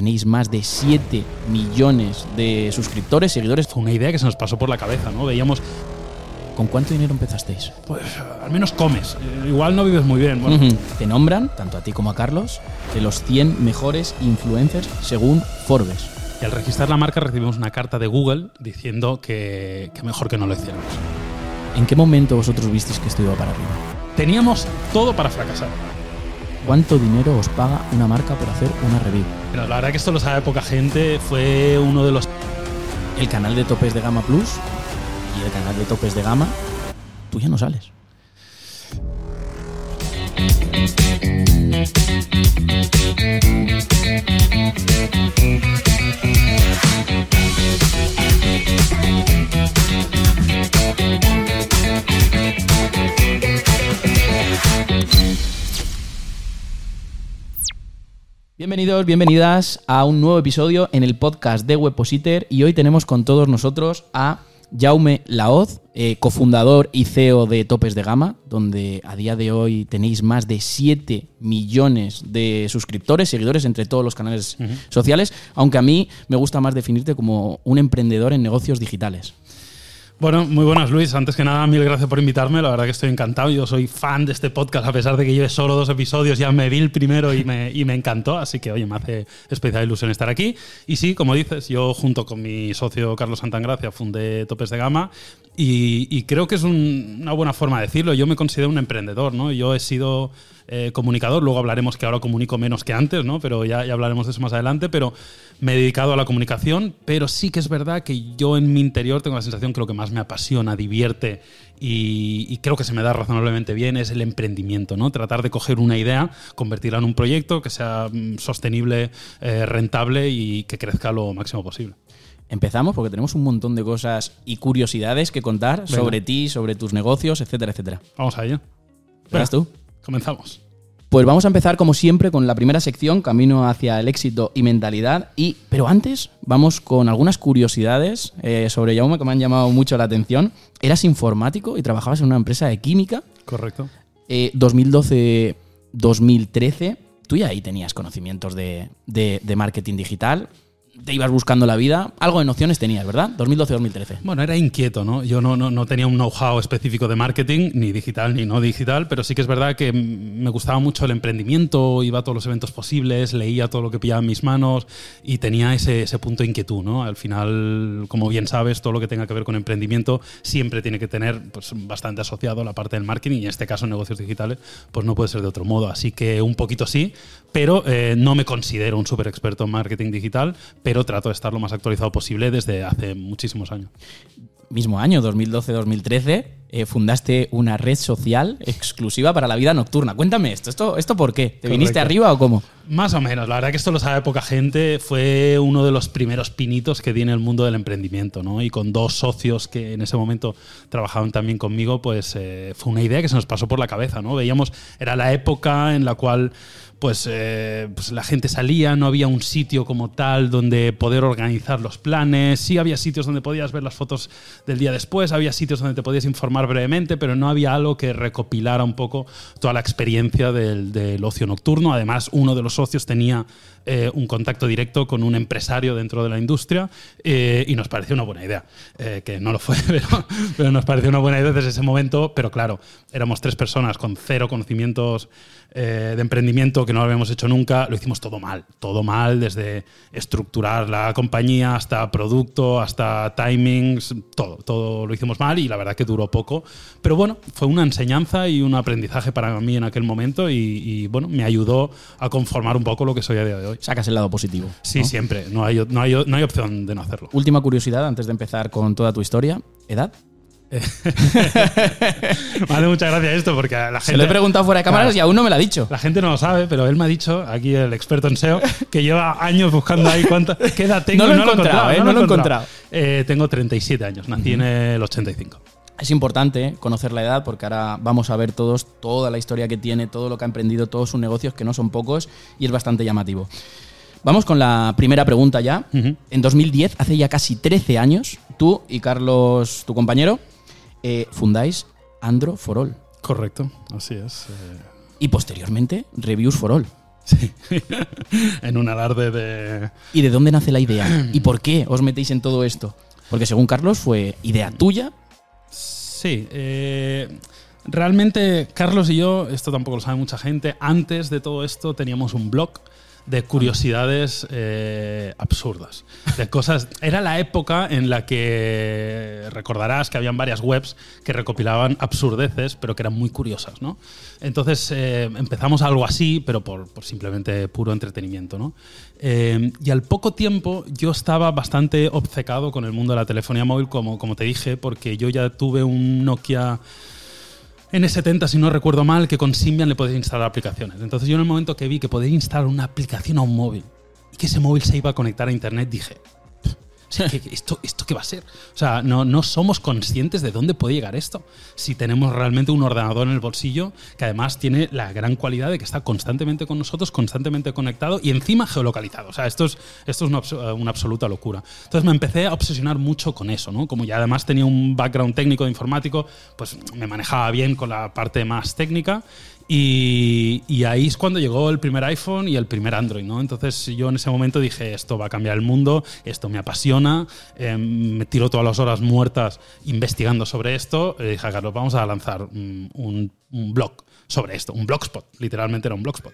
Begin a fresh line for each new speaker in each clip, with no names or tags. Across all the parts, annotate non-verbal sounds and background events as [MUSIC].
tenéis más de 7 millones de suscriptores, seguidores.
Fue una idea que se nos pasó por la cabeza, ¿no? Veíamos,
¿Con cuánto dinero empezasteis?
pues, al menos comes. Eh, Igual no vives muy bien. Bueno,
Ujú. Te nombran, tanto a ti como a Carlos, de los 100 mejores influencers según Forbes.
Y al registrar la marca recibimos una carta de Google diciendo que, que mejor que no lo hiciéramos.
¿En qué momento vosotros visteis que esto iba para arriba?
Teníamos todo para fracasar.
¿Cuánto dinero os paga una marca por hacer una review?
Pero la verdad que esto lo sabe poca gente. Fue uno de los
El canal de topes de gama Plus y el canal de topes de gama, tú ya no sales. Bienvenidos, bienvenidas a un nuevo episodio en el podcast de Webpositor y hoy tenemos con todos nosotros a Jaume Laoz, eh, cofundador y CEO de Topes de Gama, donde a día de hoy tenéis más de 7 millones de suscriptores, seguidores entre todos los canales sociales, aunque a mí me gusta más definirte como un emprendedor en negocios digitales.
Bueno, muy buenas Luis. Antes que nada, mil gracias por invitarme. La verdad que estoy encantado. Yo soy fan de este podcast, a pesar de que lleve solo dos episodios. Ya me vi el primero y me, y me encantó. Así que, oye, me hace especial ilusión estar aquí. Y sí, como dices, yo junto con mi socio Carlos Santangracia fundé Topes de Gama. Y, creo que es un- una buena forma de decirlo. Yo me considero un emprendedor, ¿no? Yo he sido eh, comunicador. Luego hablaremos que ahora comunico menos que antes, ¿no? Pero ya, hablaremos de eso más adelante. Pero me he dedicado a la comunicación. Pero sí que es verdad que yo en mi interior tengo la sensación que lo que más me apasiona, divierte y, y creo que se me da razonablemente bien es el emprendimiento, ¿no? Tratar de coger una idea, convertirla en un proyecto que sea mm, sostenible, eh, rentable y que crezca lo máximo posible.
Empezamos porque tenemos un montón de cosas y curiosidades que contar
Venga.
sobre ti, sobre tus negocios, etcétera, etcétera.
Vamos a ello.
¿Verás tú?
Comenzamos.
Pues vamos a empezar como siempre con la primera sección, camino hacia el éxito y mentalidad. Y, pero antes vamos con algunas curiosidades eh, sobre Jaume que me han llamado mucho la atención. Eras informático y trabajabas en una empresa de química.
Correcto.
Eh, 2012-2013. Tú ya ahí tenías conocimientos de, de- de marketing digital. Te ibas buscando la vida. Algo de nociones tenías, ¿verdad? 2012-2013.
Bueno, era inquieto, ¿no? Yo no, no, no tenía un know-how específico de marketing, ni digital ni no digital, pero sí que es verdad que me gustaba mucho el emprendimiento, iba a todos los eventos posibles, leía todo lo que pillaba en mis manos y tenía ese, ese punto de inquietud, ¿no? Al final, como bien sabes, todo lo que tenga que ver con emprendimiento siempre tiene que tener pues, bastante asociado la parte del marketing y en este caso negocios digitales, pues no puede ser de otro modo. Así que un poquito sí, pero eh, no me considero un súper experto en marketing digital, pero trato de estar lo más actualizado posible desde hace muchísimos años.
Mismo año, 2012-2013, eh, fundaste una red social exclusiva para la vida nocturna. Cuéntame esto. ¿Esto, esto por qué? ¿Te viniste arriba o cómo?
Más o menos, la verdad que esto lo sabe poca gente, fue uno de los primeros pinitos que di en el mundo del emprendimiento, ¿no? Y con dos socios que en ese momento trabajaban también conmigo, pues eh, fue una idea que se nos pasó por la cabeza, ¿no? Veíamos, era la época en la cual pues, eh, pues la gente salía, no había un sitio como tal donde poder organizar los planes, sí había sitios donde podías ver las fotos del día después, había sitios donde te podías informar brevemente, pero no había algo que recopilara un poco toda la experiencia del, ocio nocturno. Además, uno de los socios tenía eh, un contacto directo con un empresario dentro de la industria eh, y nos pareció una buena idea, que no lo fue, [LAUGHS] pero, pero nos pareció una buena idea desde ese momento, pero claro, éramos tres personas con cero conocimientos eh, de emprendimiento que no lo habíamos hecho nunca, lo hicimos todo mal, todo mal, desde estructurar la compañía hasta producto, hasta timings, todo, todo lo hicimos mal y la verdad que duró poco, pero bueno, fue una enseñanza y un aprendizaje para mí en aquel momento y, y, bueno, me ayudó a conformar un poco lo que soy a día de hoy.
Sacas el lado positivo.
Sí,
¿no?
siempre, no hay, no, hay, no hay opción de no hacerlo.
Última curiosidad antes de empezar con toda tu historia. ¿Edad? [LAUGHS]
Vale, muchas gracias esto porque a la gente...
Se lo he preguntado fuera de cámaras
Claro.
y aún no me lo ha dicho.
La gente no lo sabe, pero él me ha dicho, aquí el experto en SEO, que lleva años buscando ahí cuánta, [LAUGHS] qué edad tengo.
No lo he encontrado, ¿eh? No lo he encontrado.
Eh, tengo 37 años, nací en el 85.
Es importante ¿eh? conocer la edad porque ahora vamos a ver todos toda la historia que tiene, todo lo que ha emprendido, todos sus negocios, que no son pocos y es bastante llamativo. Vamos con la primera pregunta ya.
Ujú.
En 2010, hace ya casi 13 años, tú y Carlos, tu compañero, eh, fundáis Andro for All
Correcto, así es. eh.
y posteriormente Reviews for All.
Sí. [LAUGHS] en un alarde de.
¿Y de dónde nace la idea? ¿Y por qué os metéis en todo esto? Porque según Carlos fue idea tuya.
Sí. eh, realmente, Carlos y yo, esto tampoco lo sabe mucha gente, antes de todo esto teníamos un blog de curiosidades eh, absurdas. De cosas. Era la época en la que recordarás que habían varias webs que recopilaban absurdeces, pero que eran muy curiosas, ¿no? Entonces eh, empezamos algo así, pero por, por simplemente puro entretenimiento, ¿no? Eh, y al poco tiempo yo estaba bastante obcecado con el mundo de la telefonía móvil, como, como te dije, porque yo ya tuve un Nokia. N70, si no recuerdo mal, que con Symbian le podéis instalar aplicaciones. Entonces yo en el momento que vi que podéis instalar una aplicación a un móvil y que ese móvil se iba a conectar a Internet, dije, "Pff, ¿qué- qué- ¿esto, ¿esto qué va a ser? O sea, no, no somos conscientes de dónde puede llegar esto. Si tenemos realmente un ordenador en el bolsillo que además tiene la gran cualidad de que está constantemente con nosotros, constantemente conectado y encima geolocalizado. O sea, esto es, esto es una, una absoluta locura. Entonces me empecé a obsesionar mucho con eso, ¿no? Como ya además tenía un background técnico de informático, pues me manejaba bien con la parte más técnica y, y ahí es cuando llegó el primer iPhone y el primer Android, ¿no? Entonces yo en ese momento dije, esto va a cambiar el mundo, esto me apasiona, eh, me tiro todas las horas muertas investigando sobre esto. Y dije a Carlos, vamos a lanzar un, un blog sobre esto, un blogspot, literalmente era un blogspot.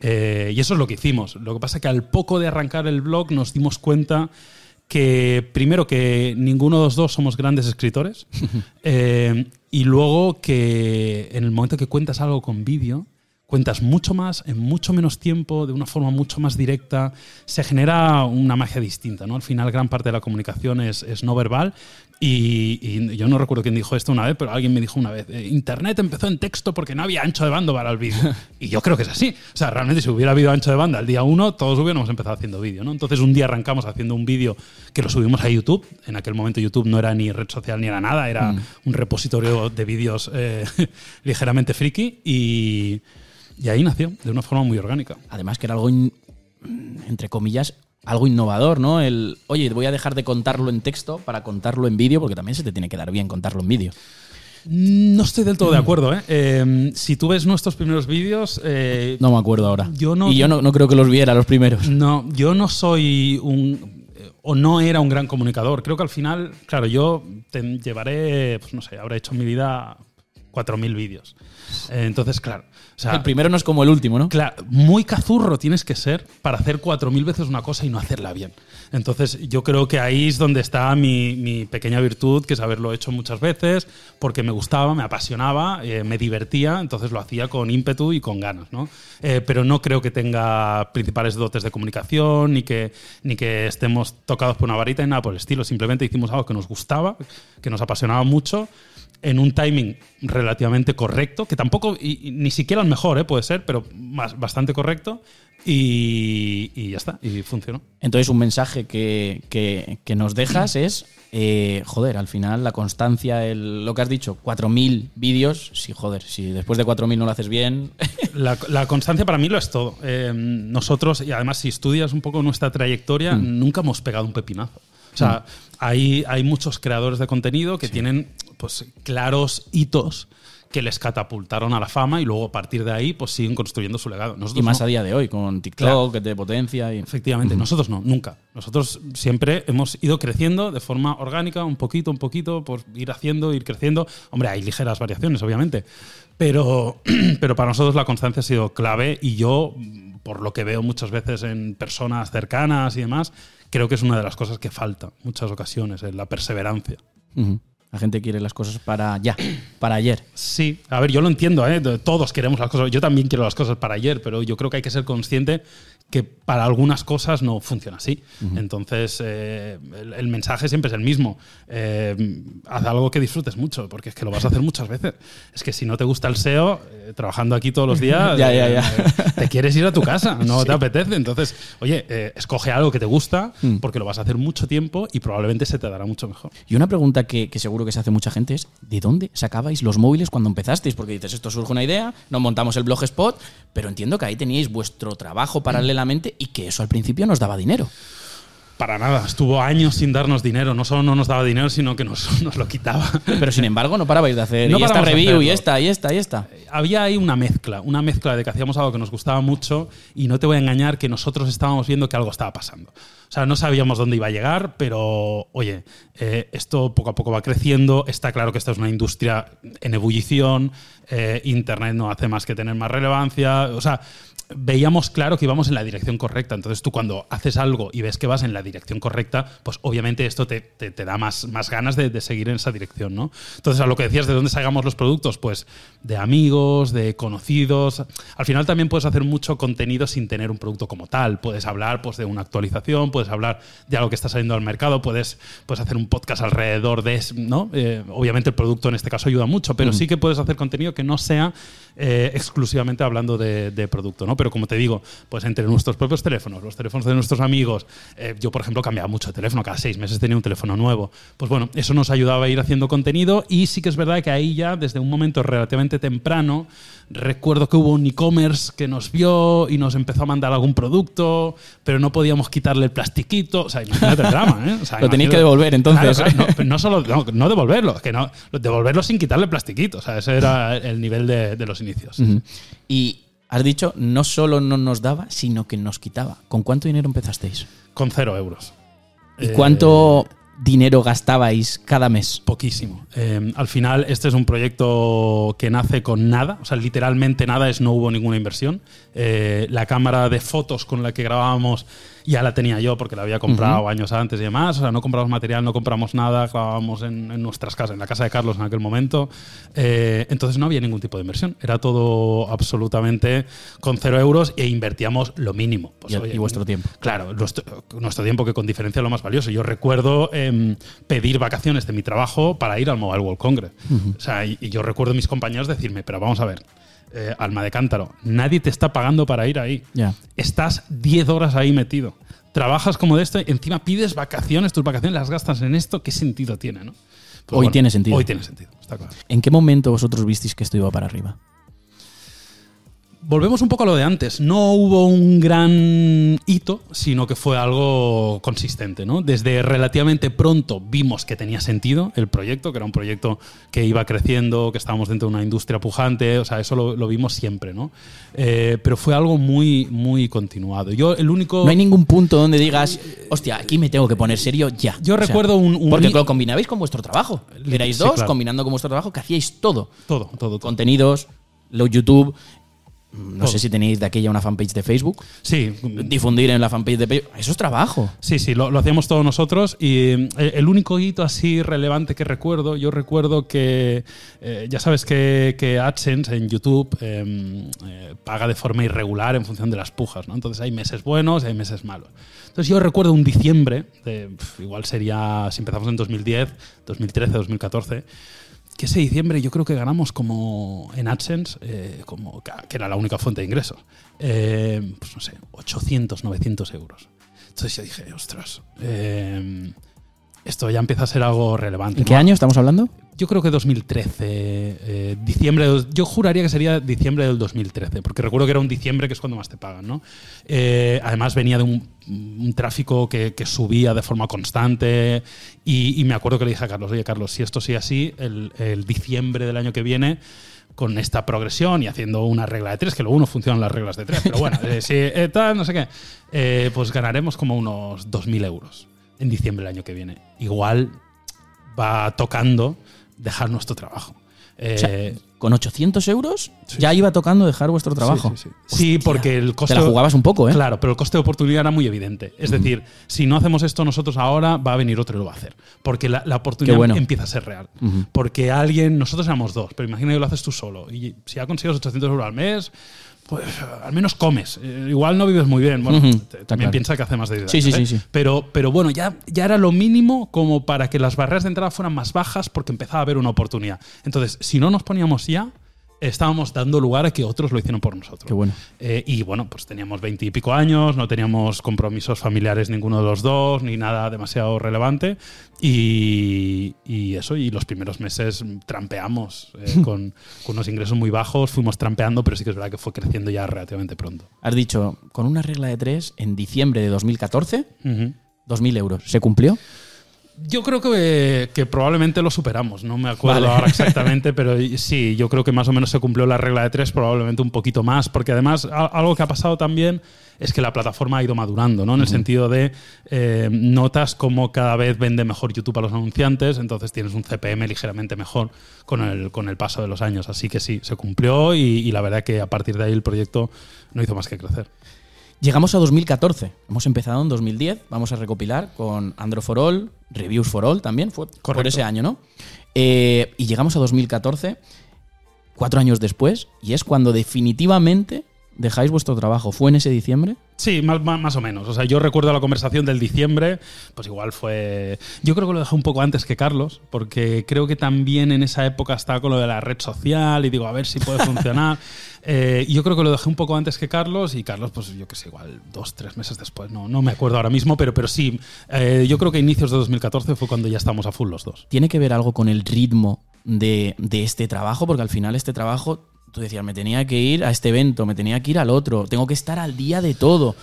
Eh, y eso es lo que hicimos. Lo que pasa es que al poco de arrancar el blog nos dimos cuenta que primero que ninguno de los dos somos grandes escritores [LAUGHS] eh, y luego que en el momento que cuentas algo con vídeo cuentas mucho más en mucho menos tiempo de una forma mucho más directa. Se genera una magia distinta no al final gran parte de la comunicación es, es no verbal. Y, y yo no recuerdo quién dijo esto una vez pero alguien me dijo una vez eh, internet empezó en texto porque no había ancho de banda para el vídeo [LAUGHS] y yo creo que es así. O sea realmente si hubiera habido ancho de banda el día uno todos hubiéramos empezado haciendo vídeo no entonces un día arrancamos haciendo un vídeo que lo subimos a YouTube. En aquel momento YouTube no era ni red social ni era nada era un repositorio de vídeos eh, [LAUGHS] ligeramente friki. Y, y ahí nació de una forma muy orgánica
Además que era algo, in- entre comillas, algo innovador, ¿no? El, oye, voy a dejar de contarlo en texto para contarlo en vídeo, porque también se te tiene que dar bien contarlo en vídeo.
no estoy del todo de acuerdo ¿eh? Eh, si tú ves nuestros primeros vídeos eh,
No me acuerdo ahora.
Yo no-
y yo no, no creo que los viera los primeros.
No, yo no soy un. o no era un gran comunicador. Creo que al final, claro, yo te llevaré, pues no sé, habré hecho en mi vida 4.000 vídeos. Entonces, claro. O sea,
el primero no es como el último, ¿no?
Claro, muy cazurro tienes que ser para hacer 4.000 veces una cosa y no hacerla bien. Entonces, yo creo que ahí es donde está mi, mi pequeña virtud, que es haberlo hecho muchas veces, porque me gustaba, me apasionaba, eh, me divertía, entonces lo hacía con ímpetu y con ganas. ¿no? Eh, pero no creo que tenga principales dotes de comunicación, ni que, ni que estemos tocados por una varita, ni nada por el estilo. Simplemente hicimos algo que nos gustaba, que nos apasionaba mucho en un timing relativamente correcto, que tampoco, y, y ni siquiera el mejor, ¿eh? puede ser, pero más, bastante correcto, y, y ya está, y funcionó.
Entonces, un mensaje que, que- que nos dejas es, eh, joder, al final la constancia, el- lo que has dicho, 4.000 vídeos, sí, joder, si después de 4.000 no lo haces bien, [LAUGHS]
La, la constancia para mí lo es todo. Eh, nosotros, y además si estudias un poco nuestra trayectoria, nunca hemos pegado un pepinazo. O sea, hay, hay muchos creadores de contenido que tienen pues, claros hitos que les catapultaron a la fama y luego a partir de ahí pues siguen construyendo su legado. Nosotros
y más
no.
a día de hoy, con TikTok,
Claro.
que te potencia. Y...
Efectivamente, nosotros no, nunca. Nosotros siempre hemos ido creciendo de forma orgánica, un poquito, un poquito, por ir haciendo, ir creciendo. Hombre, hay ligeras variaciones, obviamente, pero, [CLEARS THROAT] pero para nosotros la constancia ha sido clave y yo, por lo que veo muchas veces en personas cercanas y demás, creo que es una de las cosas que falta muchas ocasiones, eh, la perseverancia.
Ujú. La gente quiere las cosas para ya, para ayer.
Sí, a ver, yo lo entiendo, ¿eh? todos queremos las cosas, yo también quiero las cosas para ayer, pero yo creo que hay que ser consciente que para algunas cosas no funciona así. Entonces, eh, el, el mensaje siempre es el mismo. Eh, haz algo que disfrutes mucho, porque es que lo vas a hacer muchas veces. Es que si no te gusta el SEO, eh, trabajando aquí todos los días, [LAUGHS]
Ya, ya, ya.
te quieres ir a tu casa, no [LAUGHS] te apetece. Entonces, oye, escoge algo que te gusta,
Mm.
porque lo vas a hacer mucho tiempo y probablemente se te dará mucho mejor.
Y una pregunta que, que seguro que se hace mucha gente es, ¿de dónde sacabais los móviles cuando empezasteis? Porque dices, esto surge una idea, nos montamos el blog spot, pero entiendo que ahí teníais vuestro trabajo y que eso al principio nos daba dinero.
Para nada, estuvo años sin darnos dinero. No solo no nos daba dinero, sino que nos, [LAUGHS] nos lo quitaba.
Pero sin embargo, no parabais de hacer
No
y esta review y esta, y esta, y esta.
Había ahí una mezcla, una mezcla de que hacíamos algo que nos gustaba mucho y no te voy a engañar que nosotros estábamos viendo que algo estaba pasando. O sea, no sabíamos dónde iba a llegar, pero oye, eh, esto poco a poco va creciendo. Está claro que esta es una industria en ebullición. eh, Internet no hace más que tener más relevancia. O sea, veíamos claro que íbamos en la dirección correcta. Entonces tú cuando haces algo y ves que vas en la dirección correcta, pues obviamente esto te, te- te da más, más ganas de, de seguir en esa dirección, ¿no? Entonces a lo que decías, ¿de dónde sacamos los productos? Pues de amigos, de conocidos. Al final también puedes hacer mucho contenido sin tener un producto como tal. Puedes hablar pues, de una actualización, puedes hablar de algo que está saliendo al mercado, puedes, puedes hacer un podcast alrededor de eso, ¿no? Eh, obviamente el producto en este caso ayuda mucho, pero sí que puedes hacer contenido que no sea eh, exclusivamente hablando de, de producto, ¿no? Pero como te digo, pues entre nuestros propios teléfonos, los teléfonos de nuestros amigos, eh, yo por ejemplo cambiaba mucho de teléfono, cada seis meses tenía un teléfono nuevo. Pues bueno, eso nos ayudaba a ir haciendo contenido y sí que es verdad que ahí ya desde un momento relativamente temprano recuerdo que hubo un e-commerce que nos vio y nos empezó a mandar algún producto, pero no podíamos quitarle el plastiquito. O sea, imagínate el drama, ¿eh? O sea, [LAUGHS]
Lo tenéis que devolver, entonces.
Claro, claro, no, solo no, no devolverlo, que no, devolverlo sin quitarle el plastiquito. O sea, ese era el nivel de, de los inicios.
Y has dicho, no solo no nos daba, sino que nos quitaba. ¿Con cuánto dinero empezasteis?
Con cero euros.
¿Y
Eh,
cuánto dinero gastabais cada mes?
Poquísimo. Eh, al final, este es un proyecto que nace con nada, o sea, literalmente nada, es no hubo ninguna inversión. Eh, la cámara de fotos con la que grabábamos ya la tenía yo porque la había comprado años antes y demás. O sea, no compramos material, no compramos nada, grabábamos en, en nuestras casas, en la casa de Carlos en aquel momento. Eh, entonces no había ningún tipo de inversión. Era todo absolutamente con cero euros e invertíamos lo mínimo. Pues,
Y-
oye,
y vuestro tiempo.
Claro, nuestro, nuestro tiempo que con diferencia es lo más valioso. Yo recuerdo em, pedir vacaciones de mi trabajo para ir al Mobile World Congress. O sea, y, y yo recuerdo a mis compañeros decirme, pero vamos a ver, eh, alma de cántaro, nadie te está pagando para ir ahí.
Ya.
Estás 10 horas ahí metido. Trabajas como de esto encima pides vacaciones, tus vacaciones las gastas en esto, ¿qué sentido tiene? ¿no? Pues
Hoy tiene sentido.
Hoy tiene sentido, está claro.
¿En qué momento vosotros visteis que esto iba para arriba?
Volvemos un poco a lo de antes. No hubo un gran hito, sino que fue algo consistente. ¿no? Desde relativamente pronto vimos que tenía sentido el proyecto, que era un proyecto que iba creciendo, que estábamos dentro de una industria pujante. O sea, eso lo, lo vimos siempre. ¿no? Eh, pero fue algo muy, muy continuado. Yo, el único.
No hay ningún punto donde digas, hostia, aquí me tengo que poner serio ya.
Yo recuerdo un- un
Porque lo combinabais con vuestro trabajo. Erais
Sí,
dos
claro.
combinando con vuestro trabajo que hacíais todo.
Todo, todo, todo.
Contenidos, lo YouTube. No
Todo.
sé si tenéis de aquella una fanpage de Facebook.
Sí,
Difundir en la fanpage de Facebook. Eso es trabajo.
Sí, sí, lo, lo hacíamos todos nosotros y eh, el único hito así relevante que recuerdo, yo recuerdo que eh, ya sabes que, que AdSense en YouTube eh, eh, paga de forma irregular en función de las pujas, ¿no? Entonces hay meses buenos y hay meses malos. Entonces yo recuerdo un diciembre, de, igual sería, si empezamos en 2010, 2013, 2014, que ese diciembre yo creo que ganamos como en AdSense, eh, como que era la única fuente de ingresos, eh, pues no sé, 800, 900 euros. Entonces yo dije, ostras, eh, esto ya empieza a ser algo relevante.
¿En qué
¿no?
año estamos hablando?
Yo creo que 2013, eh, diciembre, de- yo juraría que sería diciembre del 2013, porque recuerdo que era un diciembre que es cuando más te pagan, ¿no? Eh, además venía de un, un tráfico que, que subía de forma constante y, y me acuerdo que le dije a Carlos, oye Carlos, si esto sigue así, el, el diciembre del año que viene con esta progresión y haciendo una regla de tres, que luego no funcionan las reglas de tres, pero bueno, [LAUGHS] eh, si eh, tal, no sé qué, pues ganaremos como unos 2.000 euros en diciembre del año que viene. Igual va tocando dejar nuestro trabajo. Eh,
O sea, con 800 euros ya iba tocando dejar vuestro trabajo.
Sí, sí, sí. Sí, porque el coste.
Te la jugabas un poco, ¿eh?
Claro, pero el coste de oportunidad era muy evidente. Es decir, si no hacemos esto nosotros ahora, va a venir otro y lo va a hacer. Porque la, la oportunidad
bueno.
empieza a ser real. Porque alguien, nosotros éramos dos, pero imagina que lo haces tú solo. Y si ya consigues 800 euros al mes, pues al menos comes. Eh, igual no vives muy bien. Bueno, también
claro.
piensa que hace más de 10
Sí, sí,
¿eh?
sí.
Pero, pero bueno, ya, ya era lo mínimo como para que las barreras de entrada fueran más bajas porque empezaba a haber una oportunidad. Entonces, si no nos poníamos ya, estábamos dando lugar a que otros lo hicieron por nosotros.
Qué bueno.
Eh, y bueno, pues teníamos veintipico años, no teníamos compromisos familiares ninguno de los dos, ni nada demasiado relevante. Y, y eso, y los primeros meses trampeamos eh, [LAUGHS] con, con unos ingresos muy bajos, fuimos trampeando, pero sí que es verdad que fue creciendo ya relativamente pronto.
Has dicho, con una regla de tres, en diciembre de 2014
Ujú.
2.000 euros. ¿Se cumplió?
Yo creo que, que, probablemente lo superamos, no me acuerdo vale. ahora [LAUGHS] exactamente, pero sí, yo creo que más o menos se cumplió la regla de tres, probablemente un poquito más, porque además algo que ha pasado también es que la plataforma ha ido madurando, ¿no? En el uh -huh. sentido de eh, notas como cada vez vende mejor YouTube a los anunciantes, entonces tienes un CPM ligeramente mejor con el, con el paso de los años. Así que sí, se cumplió y, y la verdad que a partir de ahí el proyecto no hizo más que crecer.
Llegamos a 2014. Hemos empezado en 2010. Vamos a recopilar con Android for All, Reviews for All también, fue Correcto. por ese año, ¿no? Eh, y llegamos a 2014, cuatro años después, y es cuando definitivamente dejáis vuestro trabajo. ¿Fue en ese diciembre?
Sí, más, más, más, o menos. O sea, yo recuerdo la conversación del diciembre, pues igual fue. Yo creo que lo dejé un poco antes que Carlos, porque creo que también en esa época estaba con lo de la red social y digo, a ver si puede funcionar. [LAUGHS] eh, yo creo que lo dejé un poco antes que Carlos y Carlos, pues yo que sé, igual dos, tres meses después. No, no me acuerdo ahora mismo, pero, pero sí. Eh, yo creo que inicios de 2014 fue cuando ya estamos a full los dos.
¿Tiene que ver algo con el ritmo de, de este trabajo? Porque al final este trabajo tú decías, me tenía que ir a este evento, me tenía que ir al otro, tengo que estar al día de todo.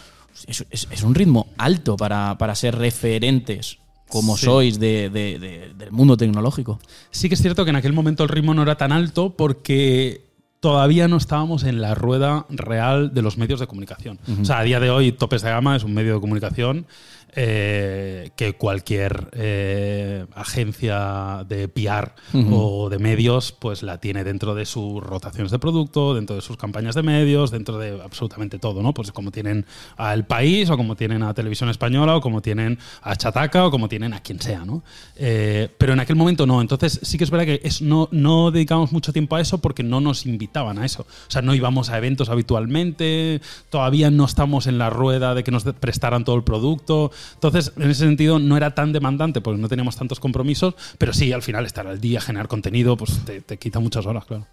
Es, es, es un ritmo alto para, para ser referentes como sí. sois de, de, de, del mundo tecnológico.
Sí que es cierto que en aquel momento el ritmo no era tan alto porque todavía no estábamos en la rueda real de los medios de comunicación. Uh -huh. O sea, a día de hoy Topes de Gama es un medio de comunicación eh, que cualquier eh, agencia de PR uh -huh. o de medios pues la tiene dentro de sus rotaciones de producto, dentro de sus campañas de medios, dentro de absolutamente todo, ¿no? Pues como tienen a El País o como tienen a Televisión Española o como tienen a Chataca o como tienen a quien sea, ¿no? Eh, pero en aquel momento no. Entonces sí que es verdad que es, no, no dedicamos mucho tiempo a eso porque no nos invitaban a eso. O sea, no íbamos a eventos habitualmente, todavía no estamos en la rueda de que nos prestaran todo el producto. Entonces, en ese sentido, no era tan demandante porque no teníamos tantos compromisos, pero sí, al final estar al día, generar contenido, pues te, te quita muchas horas, claro.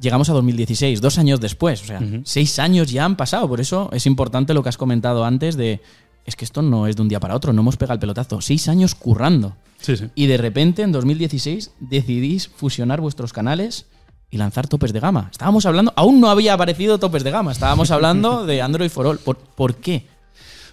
Llegamos a 2016, dos años después, o sea, uh -huh. seis años ya han pasado, por eso es importante lo que has comentado antes de, es que esto no es de un día para otro, no hemos pegado el pelotazo, seis años currando.
Sí, sí.
Y de repente, en 2016, decidís fusionar vuestros canales y lanzar topes de gama. Estábamos hablando, aún no había aparecido topes de gama, estábamos hablando [LAUGHS] de Android for All. ¿Por, ¿por qué?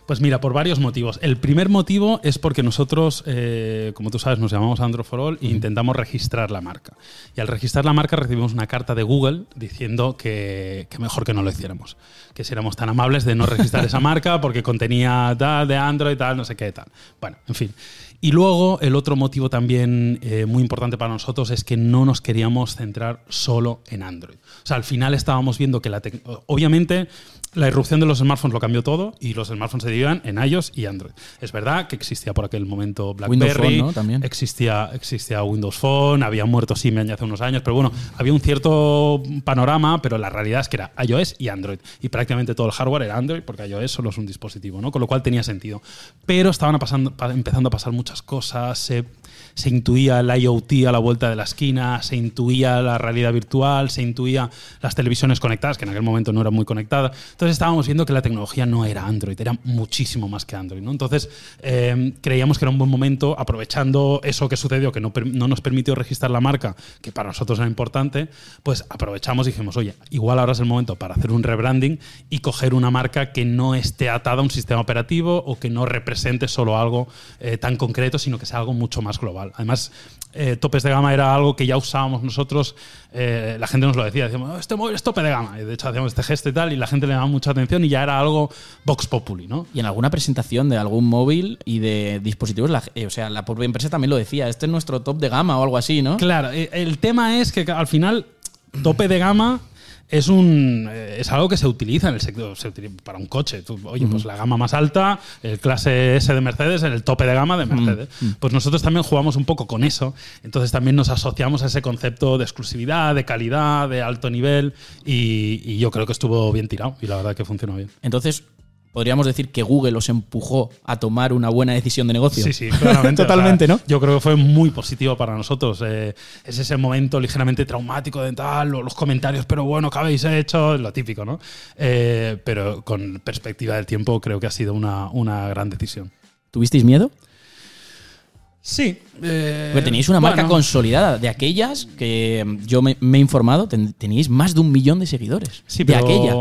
Pues mira, por varios motivos. El primer motivo es porque nosotros, eh, como tú sabes, nos llamamos Android for All e intentamos registrar la marca. Y al registrar la marca recibimos una carta de Google diciendo que, que mejor que no lo hiciéramos. Que si éramos tan amables de no registrar esa marca [LAUGHS] porque contenía tal de Android, tal, no sé qué, tal. Bueno, en fin. Y luego el otro motivo también eh, muy importante para nosotros es que no nos queríamos centrar solo en Android. O sea, al final estábamos viendo que la obviamente la irrupción de los smartphones lo cambió todo y los smartphones se dividían en iOS y Android. Es verdad que existía por aquel momento BlackBerry,
¿no? También.
Existía, existía Windows Phone, había muerto Symbian ya hace unos años, pero bueno, había un cierto panorama, pero la realidad es que era iOS y Android. Y prácticamente todo el hardware era Android porque iOS solo es un dispositivo, ¿no? Con lo cual tenía sentido. Pero estaban pasando, empezando a pasar muchas cosas, se se intuía el IoT a la vuelta de la esquina, se intuía la realidad virtual, se intuía las televisiones conectadas, que en aquel momento no eran muy conectadas. Entonces estábamos viendo que la tecnología no era Android, era muchísimo más que Android. ¿no? Entonces eh, creíamos que era un buen momento, aprovechando eso que sucedió, que no, no, nos permitió registrar la marca, que para nosotros era importante, pues aprovechamos y dijimos, oye, igual ahora es el momento para hacer un rebranding y coger una marca que no esté atada a un sistema operativo o que no represente solo algo eh, tan concreto, sino que sea algo mucho más global. Además, eh, topes de gama era algo que ya usábamos nosotros, eh, la gente nos lo decía, decíamos, oh, este móvil es tope de gama. Y de hecho, hacíamos este gesto y tal, y la gente le daba mucha atención y ya era algo Vox Populi, ¿no?
Y en alguna presentación de algún móvil y de dispositivos, la, eh, o sea, la propia empresa también lo decía, este es nuestro top de gama o algo así, ¿no?
Claro, eh, el tema es que al final, tope de gama es un es algo que se utiliza en el sector se utiliza para un coche. Tú, oye, uh -huh. pues la gama más alta, el clase S de Mercedes, el tope de gama de Mercedes. Uh -huh. Pues nosotros también jugamos un poco con eso. Entonces también nos asociamos a ese concepto de exclusividad, de calidad, de alto nivel. Y, y yo creo que estuvo bien tirado y la verdad que funcionó bien.
Entonces, podríamos decir que Google os empujó a tomar una buena decisión de negocio.
Sí, sí, claramente.
Totalmente, [LAUGHS]
o sea,
¿no?
Yo creo que fue muy positivo para nosotros. Eh, es ese momento ligeramente traumático de tal, los comentarios, pero bueno, ¿qué habéis hecho? Lo típico, ¿no? Eh, pero con perspectiva del tiempo creo que ha sido una, una gran decisión.
¿Tuvisteis miedo?
Sí.
Eh, Porque teníais una marca consolidada, de aquellas que yo me, me, he informado, ten, teníais más de un millón de seguidores.
Sí,
de
pero
aquella.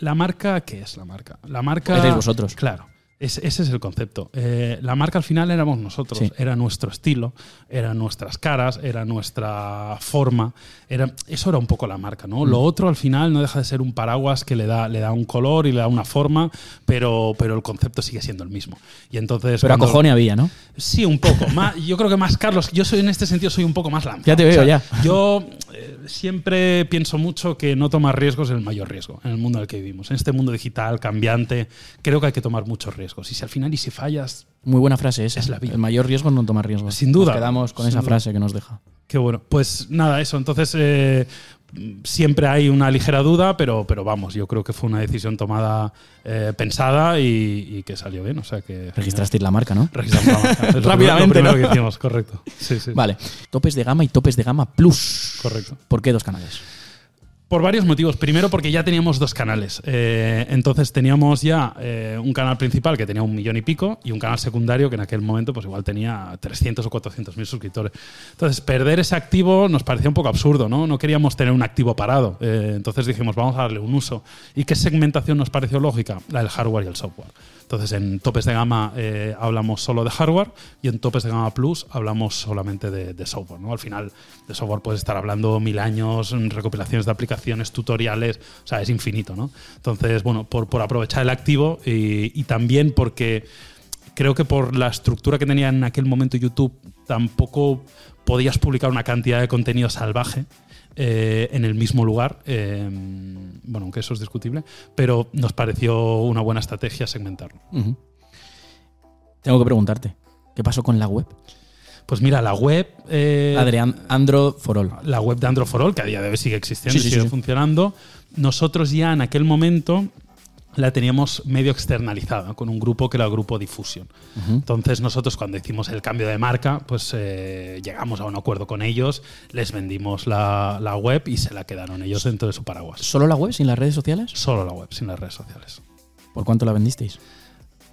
¿La marca qué es la marca? La marca.
Eres vosotros.
Claro. Es- ese es el concepto. Eh, la marca al final éramos nosotros,
Sí.
era nuestro estilo, eran nuestras caras, era nuestra forma, era, eso era un poco la marca, ¿no?
Mm.
Lo otro al final no deja de ser un paraguas que le da, le da un color y le da una forma, pero, pero el concepto sigue siendo el mismo. Y entonces
Pero a cojones había, ¿no?
Sí, un poco. [LAUGHS] Más, yo creo que más, Carlos, yo soy en este sentido soy un poco más lanzado.
Ya te veo, ya.
Yo eh, [LAUGHS] siempre pienso mucho que no tomar riesgos es el mayor riesgo en el mundo en el que vivimos. En este mundo digital, cambiante, creo que hay que tomar muchos riesgos. Y si al final y si fallas,
Muy buena frase esa.
Es la vida.
El mayor riesgo es no tomar riesgos.
Sin duda.
Nos quedamos con esa
duda.
frase que nos deja.
qué bueno. Pues nada, eso. Entonces, eh, siempre hay una ligera duda, pero, pero vamos, yo creo que fue una decisión tomada eh, pensada y, y que salió bien. O sea que.
Registrasteis la marca, ¿no?
Registramos la marca. Es lo
Rápidamente, [LAUGHS]
primero- Lo primero
¿no?
que hicimos, correcto. Sí, sí.
Vale. Topes de gama y topes de gama plus.
Correcto.
¿Por qué dos canales?
Por varios motivos. Primero, porque ya teníamos dos canales. Eh, entonces teníamos ya eh, un canal principal que tenía un millón y pico y un canal secundario que en aquel momento pues igual tenía 300 o 400 mil suscriptores. Entonces, perder ese activo nos parecía un poco absurdo, ¿no? No queríamos tener un activo parado. Eh, entonces dijimos, vamos a darle un uso. ¿Y qué segmentación nos pareció lógica? La del hardware y el software. Entonces, en topes de gama eh, hablamos solo de hardware y en topes de gama plus hablamos solamente de, software. ¿no? Al final, de software puedes estar hablando mil años, mm, recopilaciones de aplicaciones, tutoriales, o sea, es infinito. ¿no? Entonces, bueno, por, por aprovechar el activo y, y también porque creo que por la estructura que tenía en aquel momento YouTube, tampoco podías publicar una cantidad de contenido salvaje eh, en el mismo lugar. eh, bueno, aunque eso es discutible, pero nos pareció una buena estrategia segmentarlo.
Tengo que preguntarte, ¿qué pasó con la web?
Pues mira, la web. eh,
Adrián Android for All.
la web de for All, que a día de hoy sigue existiendo
Sí, sí,
y sigue
sí.
funcionando, nosotros ya en aquel momento la teníamos medio externalizada con un grupo que era el grupo Diffusion.
Ujú.
Entonces nosotros cuando hicimos el cambio de marca, pues eh, llegamos a un acuerdo con ellos, les vendimos la, la web y se la quedaron ellos dentro de su paraguas.
¿Solo la web sin las redes sociales?
Solo la web, sin las redes sociales.
¿Por cuánto la vendisteis?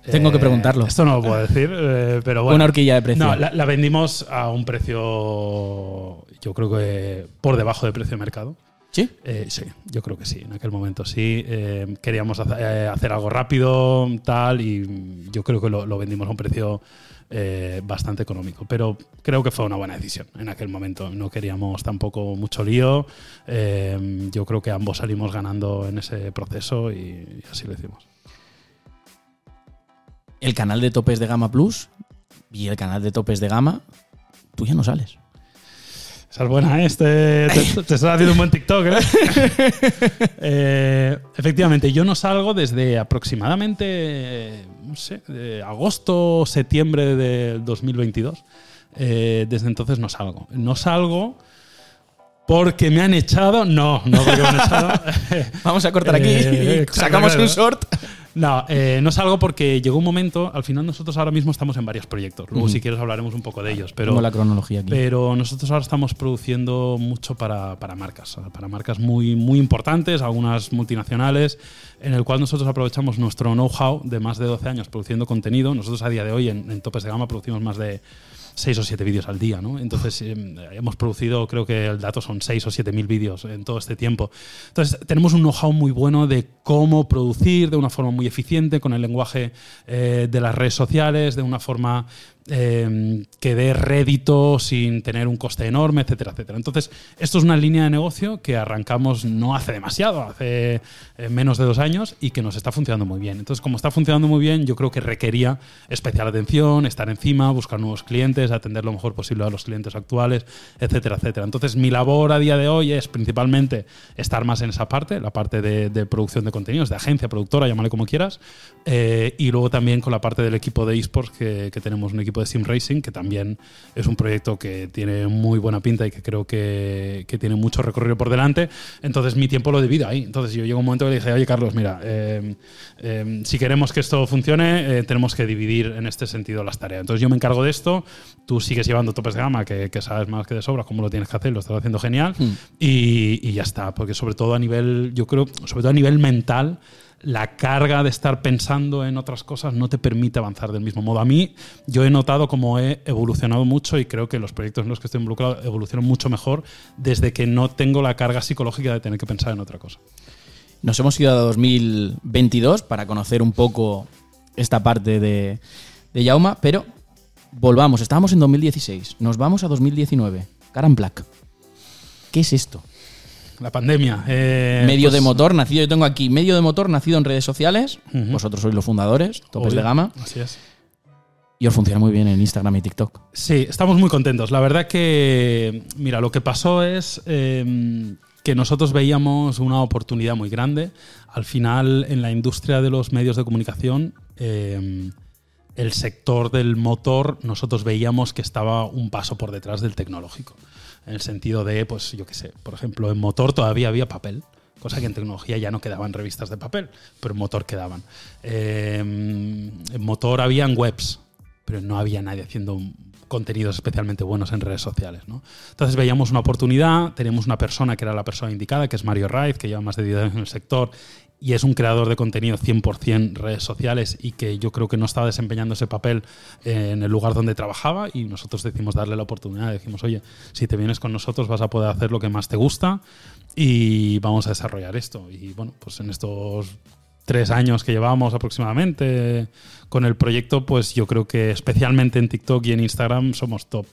Tengo que
Eh,
preguntarlo.
Esto no lo puedo decir, eh, pero bueno.
Una horquilla de precio.
No, la, la vendimos a un precio, yo creo que por debajo del precio de mercado.
¿Sí?
Eh, sí, yo creo que sí. En aquel momento sí. Eh, queríamos hacer, eh, hacer algo rápido, tal, y yo creo que lo, lo vendimos a un precio eh, bastante económico. Pero creo que fue una buena decisión en aquel momento. No queríamos tampoco mucho lío. Yo creo que ambos salimos ganando en ese proceso y, y así lo hicimos.
El canal de topes de gama plus y el canal de topes de gama, tú ya no sales.
Esa es buena, ¿eh? Este- te, [LAUGHS] te estás haciendo un buen TikTok, ¿eh? [LAUGHS] Eh, Efectivamente, yo no salgo desde aproximadamente, no sé, de agosto o septiembre del 2022. Eh, desde entonces no salgo. No salgo porque me han echado. No, no porque me han echado. [LAUGHS]
Vamos a cortar aquí
Eh,
y
claro,
sacamos
claro.
un short.
No, eh, no salgo porque llegó un momento. Al final, nosotros ahora mismo estamos en varios proyectos. Luego, si quieres, hablaremos un poco de ellos. Pero
Tengo la cronología aquí.
pero nosotros ahora estamos produciendo mucho para, para marcas, para marcas muy, muy importantes, algunas multinacionales, en el cual nosotros aprovechamos nuestro know-how de más de 12 años produciendo contenido. Nosotros a día de hoy en, en topes de gama producimos más de 6 o 7 vídeos al día, ¿no? Entonces eh, hemos producido, creo que el dato son 6 o 7 mil vídeos en todo este tiempo. Entonces tenemos un know-how muy bueno de cómo producir de una forma muy eficiente, con el lenguaje eh, de las redes sociales, de una forma eh, que dé rédito sin tener un coste enorme, etcétera, etcétera. Entonces, esto es una línea de negocio que arrancamos no hace demasiado, hace eh, menos de dos años y que nos está funcionando muy bien. Entonces, como está funcionando muy bien, yo creo que requería especial atención, estar encima, buscar nuevos clientes, atender lo mejor posible a los clientes actuales, etcétera, etcétera. Entonces, mi labor a día de hoy es principalmente estar más en esa parte, la parte de, de producción de contenidos, de agencia, productora, llámale como quieras, eh, y luego también con la parte del equipo de esports, que, que tenemos un equipo de Sim Racing, que también es un proyecto que tiene muy buena pinta y que creo que, que tiene mucho recorrido por delante. Entonces mi tiempo lo divido ahí. Entonces yo llego un momento que le dije, oye Carlos, mira, eh, eh, si queremos que esto funcione, eh, tenemos que dividir en este sentido las tareas. Entonces yo me encargo de esto, tú sigues llevando topes de gama, que, que sabes más que de sobra cómo lo tienes que hacer, lo estás haciendo genial,
Hmm.
y, y ya está, porque sobre todo a nivel, yo creo, sobre todo a nivel mental, la carga de estar pensando en otras cosas no te permite avanzar del mismo modo. A mí, yo he notado cómo he evolucionado mucho y creo que los proyectos en los que estoy involucrado evolucionan mucho mejor desde que no tengo la carga psicológica de tener que pensar en otra cosa.
Nos hemos ido a 2022 para conocer un poco esta parte de, de Yauma, pero volvamos, estábamos en 2016, nos vamos a 2019, Caran Black. ¿Qué es esto?
La pandemia. eh,
medio
pues-
de motor nacido, yo tengo aquí medio de motor nacido en redes sociales, vosotros sois los fundadores, topes
Obvio,
de gama,
Así es.
y os funciona muy bien en Instagram y TikTok.
Sí, estamos muy contentos. La verdad que, mira, lo que pasó es eh, que nosotros veíamos una oportunidad muy grande. Al final, en la industria de los medios de comunicación, eh, el sector del motor, nosotros veíamos que estaba un paso por detrás del tecnológico. En el sentido de, pues yo qué sé, por ejemplo, en motor todavía había papel. Cosa que en tecnología ya no quedaban revistas de papel, pero en motor quedaban. Eh, en motor habían webs, pero no había nadie haciendo contenidos especialmente buenos en redes sociales. ¿no? Entonces veíamos una oportunidad, teníamos una persona que era la persona indicada, que es Mario Raiz, que lleva más de 10 años en el sector y es un creador de contenido 100% redes sociales y que yo creo que no estaba desempeñando ese papel eh, en el lugar donde trabajaba y nosotros decidimos darle la oportunidad, decimos, oye, si te vienes con nosotros vas a poder hacer lo que más te gusta y vamos a desarrollar esto. Y bueno, pues en estos tres años que llevamos aproximadamente con el proyecto, pues yo creo que especialmente en TikTok y en Instagram somos top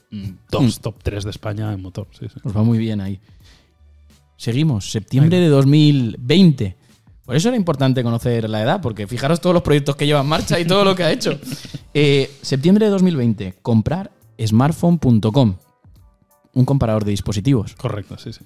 2, top 3 de España en motor. Sí, sí.
Os va muy bien ahí. Seguimos, septiembre de 2020. Por eso era importante conocer la edad, porque fijaros todos los proyectos que lleva en marcha y todo lo que ha hecho. [LAUGHS] Eh, septiembre de 2020, comprar smartphone.com, un comparador de dispositivos.
Correcto, sí, sí.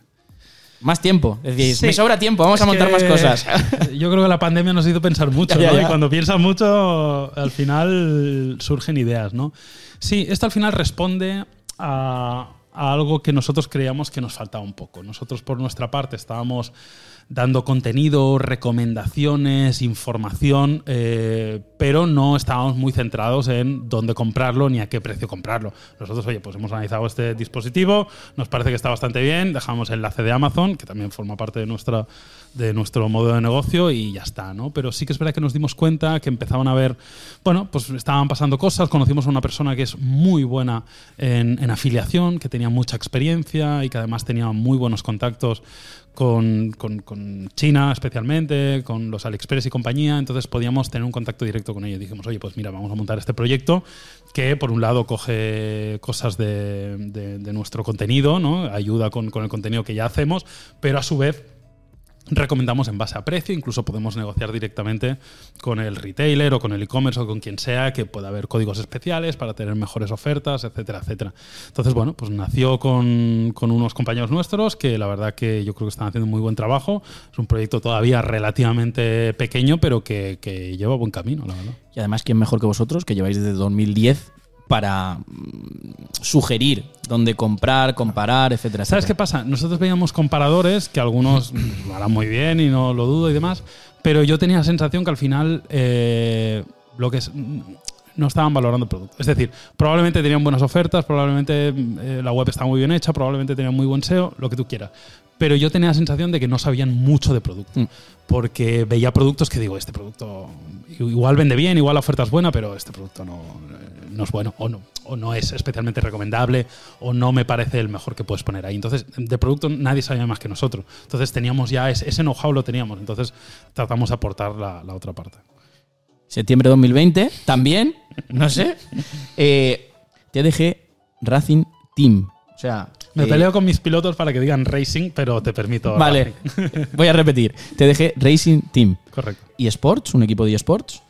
Más tiempo, decís,
Sí.
me sobra tiempo, vamos a montar más cosas. [LAUGHS]
Yo creo que la pandemia nos hizo pensar mucho,
Ya, [LAUGHS] ya,
¿no?
ya.
Y cuando piensas mucho, al final surgen ideas, ¿no? Sí, esto al final responde a, a algo que nosotros creíamos que nos faltaba un poco. Nosotros, por nuestra parte, estábamos dando contenido, recomendaciones, información, eh, pero no estábamos muy centrados en dónde comprarlo ni a qué precio comprarlo. Nosotros, oye, pues hemos analizado este dispositivo, nos parece que está bastante bien, dejamos el enlace de Amazon, que también forma parte de nuestra de nuestro modo de negocio y ya está, ¿no? Pero sí que es verdad que nos dimos cuenta que empezaban a ver, bueno, pues estaban pasando cosas, conocimos a una persona que es muy buena en, en afiliación, que tenía mucha experiencia y que además tenía muy buenos contactos con, con- China especialmente, con los AliExpress y compañía, entonces podíamos tener un contacto directo con ellos. Dijimos, oye, pues mira, vamos a montar este proyecto que por un lado coge cosas de, de- nuestro contenido, ¿no? ayuda con el contenido que ya hacemos, pero a su vez recomendamos en base a precio, incluso podemos negociar directamente con el retailer o con el e-commerce o con quien sea, que pueda haber códigos especiales para tener mejores ofertas, etcétera, etcétera. Entonces, bueno, pues nació con, con unos compañeros nuestros que la verdad que yo creo que están haciendo muy buen trabajo. Es un proyecto todavía relativamente pequeño, pero que, que lleva buen camino, la verdad.
Y además, ¿quién mejor que vosotros, que lleváis desde 2010 para mm, sugerir dónde comprar, comparar, etcétera,
¿Sabes qué pasa? Nosotros veíamos comparadores que algunos mm, lo harán muy bien y no lo dudo y demás, pero yo tenía la sensación que al final eh, lo que es, mm, no estaban valorando el producto. Es decir, probablemente tenían buenas ofertas, probablemente eh, la web estaba muy bien hecha, probablemente tenían muy buen SEO, lo que tú quieras. Pero yo tenía la sensación de que no sabían mucho de producto.
Mm.
Porque veía productos que digo, este producto igual vende bien, igual la oferta es buena, pero este producto no, no es bueno o no, o no es especialmente recomendable o no me parece el mejor que puedes poner ahí. Entonces, de producto nadie sabía más que nosotros. Entonces teníamos ya ese, ese know-how lo teníamos. Entonces tratamos de aportar la, la otra parte.
Septiembre de 2020, también, no sé. [LAUGHS] Eh, TDG Racing Team. O sea.
Me
eh,
peleo con mis pilotos para que digan racing, pero te permito.
Vale, [LAUGHS] voy a repetir. TDG Racing Team.
Correcto.
eSports, un equipo de eSports.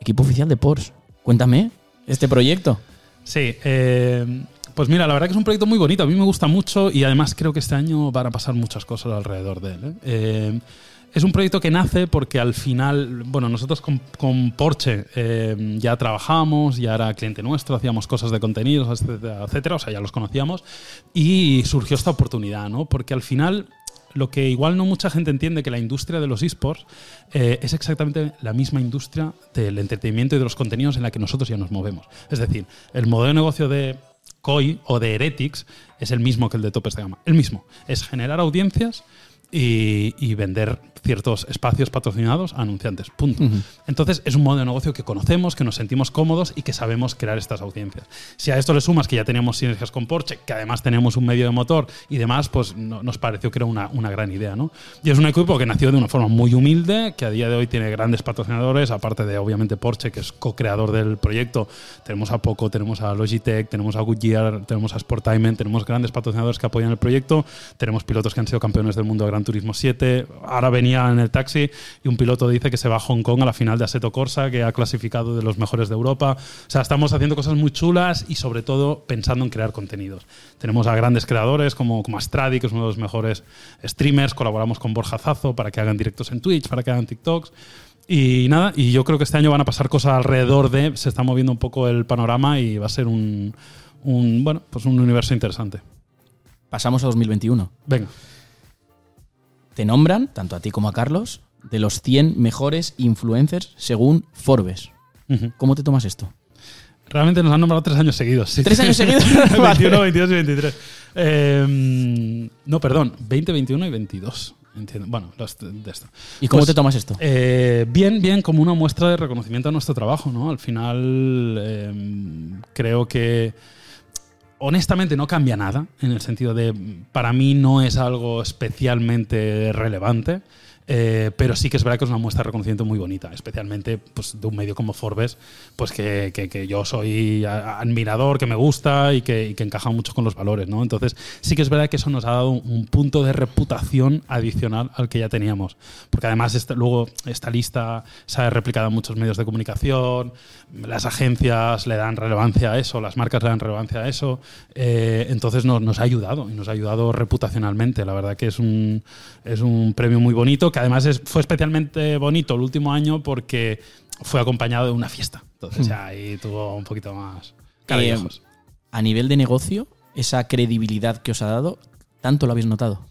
Equipo oficial de Porsche. Cuéntame este proyecto.
Sí, eh, pues mira, la verdad que es un proyecto muy bonito, a mí me gusta mucho y además creo que este año van a pasar muchas cosas alrededor de él. ¿eh? Eh, es un proyecto que nace porque al final, bueno, nosotros con, con Porsche eh, ya trabajábamos, ya era cliente nuestro, hacíamos cosas de contenidos, etcétera, etcétera, o sea, ya los conocíamos y surgió esta oportunidad, ¿no? Porque al final lo que igual no mucha gente entiende que la industria de los esports eh, es exactamente la misma industria del entretenimiento y de los contenidos en la que nosotros ya nos movemos. Es decir, el modelo de negocio de COI o de Heretics es el mismo que el de Topes de Gama. El mismo. Es generar audiencias y, y vender ciertos espacios patrocinados a anunciantes. Punto. Entonces es un modo de negocio que conocemos, que nos sentimos cómodos y que sabemos crear estas audiencias. Si a esto le sumas que ya teníamos sinergias con Porsche, que además tenemos un medio de motor y demás, pues no- nos pareció que era una, una gran idea. ¿no? Y es un equipo que nació de una forma muy humilde, que a día de hoy tiene grandes patrocinadores, aparte de obviamente Porsche, que es co-creador del proyecto. Tenemos a Poco, tenemos a Logitech, tenemos a Goodyear, tenemos a Sportimen, tenemos grandes patrocinadores que apoyan el proyecto, tenemos pilotos que han sido campeones del mundo de Gran Turismo 7. Ahora venía en el taxi y un piloto dice que se va a Hong Kong a la final de Assetto Corsa, que ha clasificado de los mejores de Europa. O sea, estamos haciendo cosas muy chulas y sobre todo pensando en crear contenidos. Tenemos a grandes creadores como, como Astradi, que es uno de los mejores streamers, colaboramos con Borja Zazo para que hagan directos en Twitch, para que hagan TikToks. Y nada, y yo creo que este año van a pasar cosas alrededor de, se está moviendo un poco el panorama y va a ser un, un bueno, pues un universo interesante.
Pasamos a 2021.
Venga.
Te nombran, tanto a ti como a Carlos, de los 100 mejores influencers según Forbes. ¿Cómo te tomas esto?
Realmente nos han nombrado tres años seguidos. sí.
¿Tres años seguidos? [LAUGHS] [LAUGHS]
21, 22 y 23. Eh, no, perdón, 20, 21 y 22. Entiendo. Bueno, los de de esto.
¿Y cómo
Pues,
te tomas esto?
Eh, bien, bien, como una muestra de reconocimiento a nuestro trabajo, ¿no? Al final, eh, creo que honestamente no cambia nada, en el sentido de, para mí no es algo especialmente relevante. Eh, pero sí que es verdad que es una muestra de reconocimiento muy bonita, especialmente pues, de un medio como Forbes, pues que, que- yo soy admirador, que me gusta y que, encaja mucho con los valores. ¿no? Entonces sí que es verdad que eso nos ha dado un punto de reputación adicional al que ya teníamos. Porque además luego esta lista se ha replicado en muchos medios de comunicación, las agencias le dan relevancia a eso, las marcas le dan relevancia a eso. eh, entonces nos, nos ha ayudado y nos ha ayudado reputacionalmente. La verdad que es un, es un premio muy bonito, que además es- fue especialmente bonito el último año porque fue acompañado de una fiesta. Entonces ya ahí tuvo un poquito más
Eh. A nivel de negocio, esa credibilidad que os ha dado, ¿tanto lo habéis notado?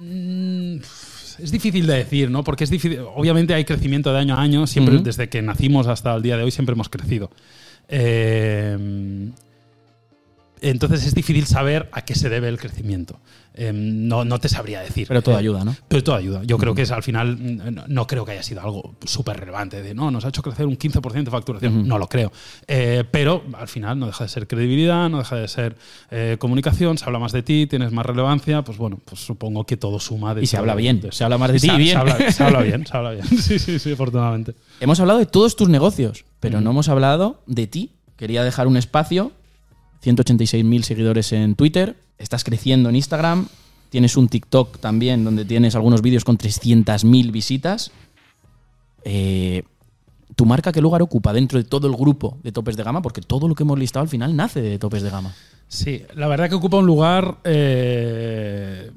Mm, Es difícil de decir, ¿no? Porque es difícil. Obviamente hay crecimiento de año a año. Siempre, desde que nacimos hasta el día de hoy, siempre hemos crecido. Eh, entonces es difícil saber a qué se debe el crecimiento. Eh, no, no te sabría decir.
Pero todo
Eh,
ayuda, ¿no?
Pero todo ayuda. Yo creo que es al final, no, no creo que haya sido algo súper relevante. De no, nos ha hecho crecer un 15% de facturación. No lo creo. Eh, pero al final no deja de ser credibilidad, no deja de ser eh, comunicación. Se habla más de ti, tienes más relevancia. Pues bueno, pues supongo que todo suma.
Y se habla
de-
bien,
de-
se habla más de ti bien.
Se habla, se habla bien, [LAUGHS] se habla bien. Sí, sí, sí, afortunadamente.
Hemos hablado de todos tus negocios, pero no hemos hablado de ti. Quería dejar un espacio. 186.000 seguidores en Twitter. Estás creciendo en Instagram. Tienes un TikTok también donde tienes algunos vídeos con 300.000 visitas. Eh, ¿Tu marca qué lugar ocupa dentro de todo el grupo de topes de gama? Porque todo lo que hemos listado al final nace de topes de gama.
Sí, la verdad que ocupa un lugar eh,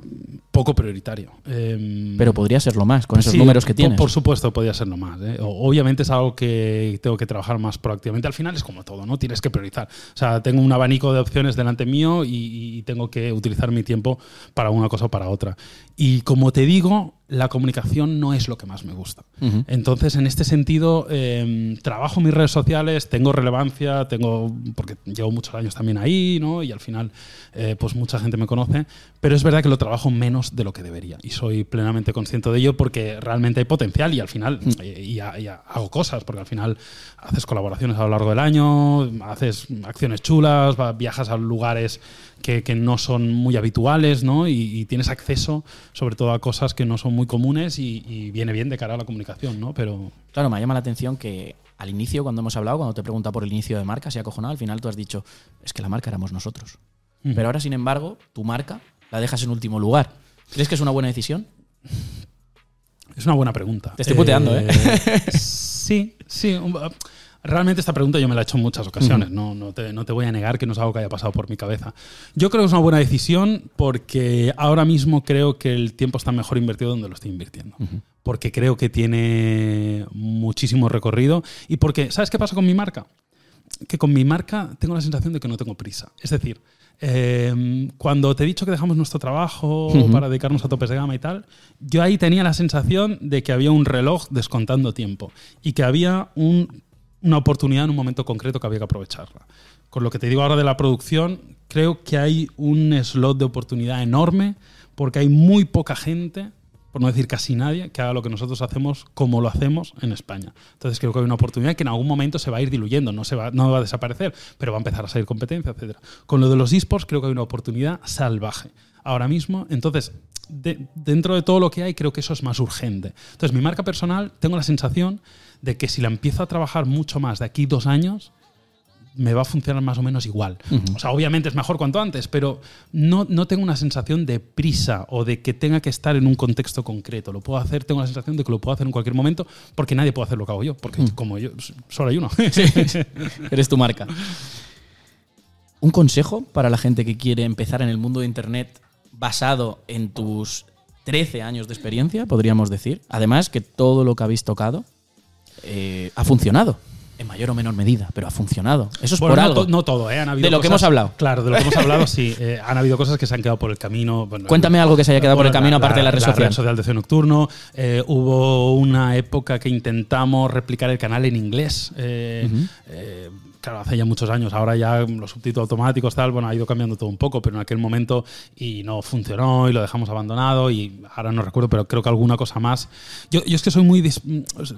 poco prioritario. Em,
Pero podría serlo más con esos
Sí,
números que tienes.
Por, supuesto, podría serlo más. ¿eh? Obviamente es algo que tengo que trabajar más proactivamente. Al final es como todo, ¿no? Tienes que priorizar. O sea, tengo un abanico de opciones delante mío y, y tengo que utilizar mi tiempo para una cosa o para otra. Y como te digo, la comunicación no es lo que más me gusta.
Ujú.
Entonces, en este sentido, eh, trabajo mis redes sociales, tengo relevancia, tengo porque llevo muchos años también ahí, ¿no? Y al final, eh, pues mucha gente me conoce, pero es verdad que lo trabajo menos de lo que debería y soy plenamente consciente de ello porque realmente hay potencial y al final y, y ha- y ha- hago cosas porque al final haces colaboraciones a lo largo del año, haces acciones chulas, viajas a lugares que, que no son muy habituales, ¿no? Y, y tienes acceso sobre todo a cosas que no son muy comunes y, y viene bien de cara a la comunicación, ¿no? Pero
Claro, me llama la atención que al inicio, cuando hemos hablado, cuando te pregunta por el inicio de marca, se ha acojonado, al final tú has dicho, es que la marca éramos nosotros. Pero ahora, sin embargo, tu marca la dejas en último lugar. ¿Crees que es una buena decisión?
Es una buena pregunta.
Te estoy puteando, ¿eh? [LAUGHS]
Sí, sí. Realmente esta pregunta yo me la he hecho en muchas ocasiones. no, no, te, no te voy a negar que no es algo que haya pasado por mi cabeza. Yo creo que es una buena decisión porque ahora mismo creo que el tiempo está mejor invertido donde lo estoy invirtiendo. Porque creo que tiene muchísimo recorrido y porque, ¿sabes qué pasa con mi marca? que con mi marca tengo la sensación de que no tengo prisa. Es decir, eh, cuando te he dicho que dejamos nuestro trabajo
Ujú.
para dedicarnos a topes de gama y tal, yo ahí tenía la sensación de que había un reloj descontando tiempo y que había un- una oportunidad en un momento concreto que había que aprovecharla. Con lo que te digo ahora de la producción, creo que hay un slot de oportunidad enorme porque hay muy poca gente por no decir casi nadie, que haga lo que nosotros hacemos como lo hacemos en España. Entonces creo que hay una oportunidad que en algún momento se va a ir diluyendo, no, se va, no va a desaparecer, pero va a empezar a salir competencia, etc. Con lo de los esports creo que hay una oportunidad salvaje. Ahora mismo, entonces, dentro de todo lo que hay, creo que eso es más urgente. Entonces, mi marca personal, tengo la sensación de que si la empiezo a trabajar mucho más de aquí dos años, me va a funcionar más o menos igual. O sea, obviamente es mejor cuanto antes, pero no, no tengo una sensación de prisa o de que tenga que estar en un contexto concreto. Lo puedo hacer, tengo la sensación de que lo puedo hacer en cualquier momento porque nadie puede hacer lo que hago yo, porque como yo, solo hay uno. [LAUGHS]
eres tu marca. ¿Un consejo para la gente que quiere empezar en el mundo de Internet basado en tus 13 años de experiencia, podríamos decir? Además, que todo lo que habéis tocado eh, ha funcionado en mayor o menor medida, pero ha funcionado. Eso es por
no
algo.
no todo, ¿eh? Han habido
de lo que hemos hablado.
Claro, de lo que hemos [LAUGHS] hablado, sí. Eh, han habido cosas que se han quedado por el camino.
Cuéntame algo que se haya quedado por el camino, aparte de la red social. La
red social de C Nocturno. Eh, hubo una época que intentamos replicar el canal en inglés. Eh, claro, hace ya muchos años, ahora ya los subtítulos automáticos, tal, bueno, ha ido cambiando todo un poco, pero en aquel momento y no funcionó y lo dejamos abandonado y ahora no recuerdo, pero creo que alguna cosa más. Yo, yo es que soy muy,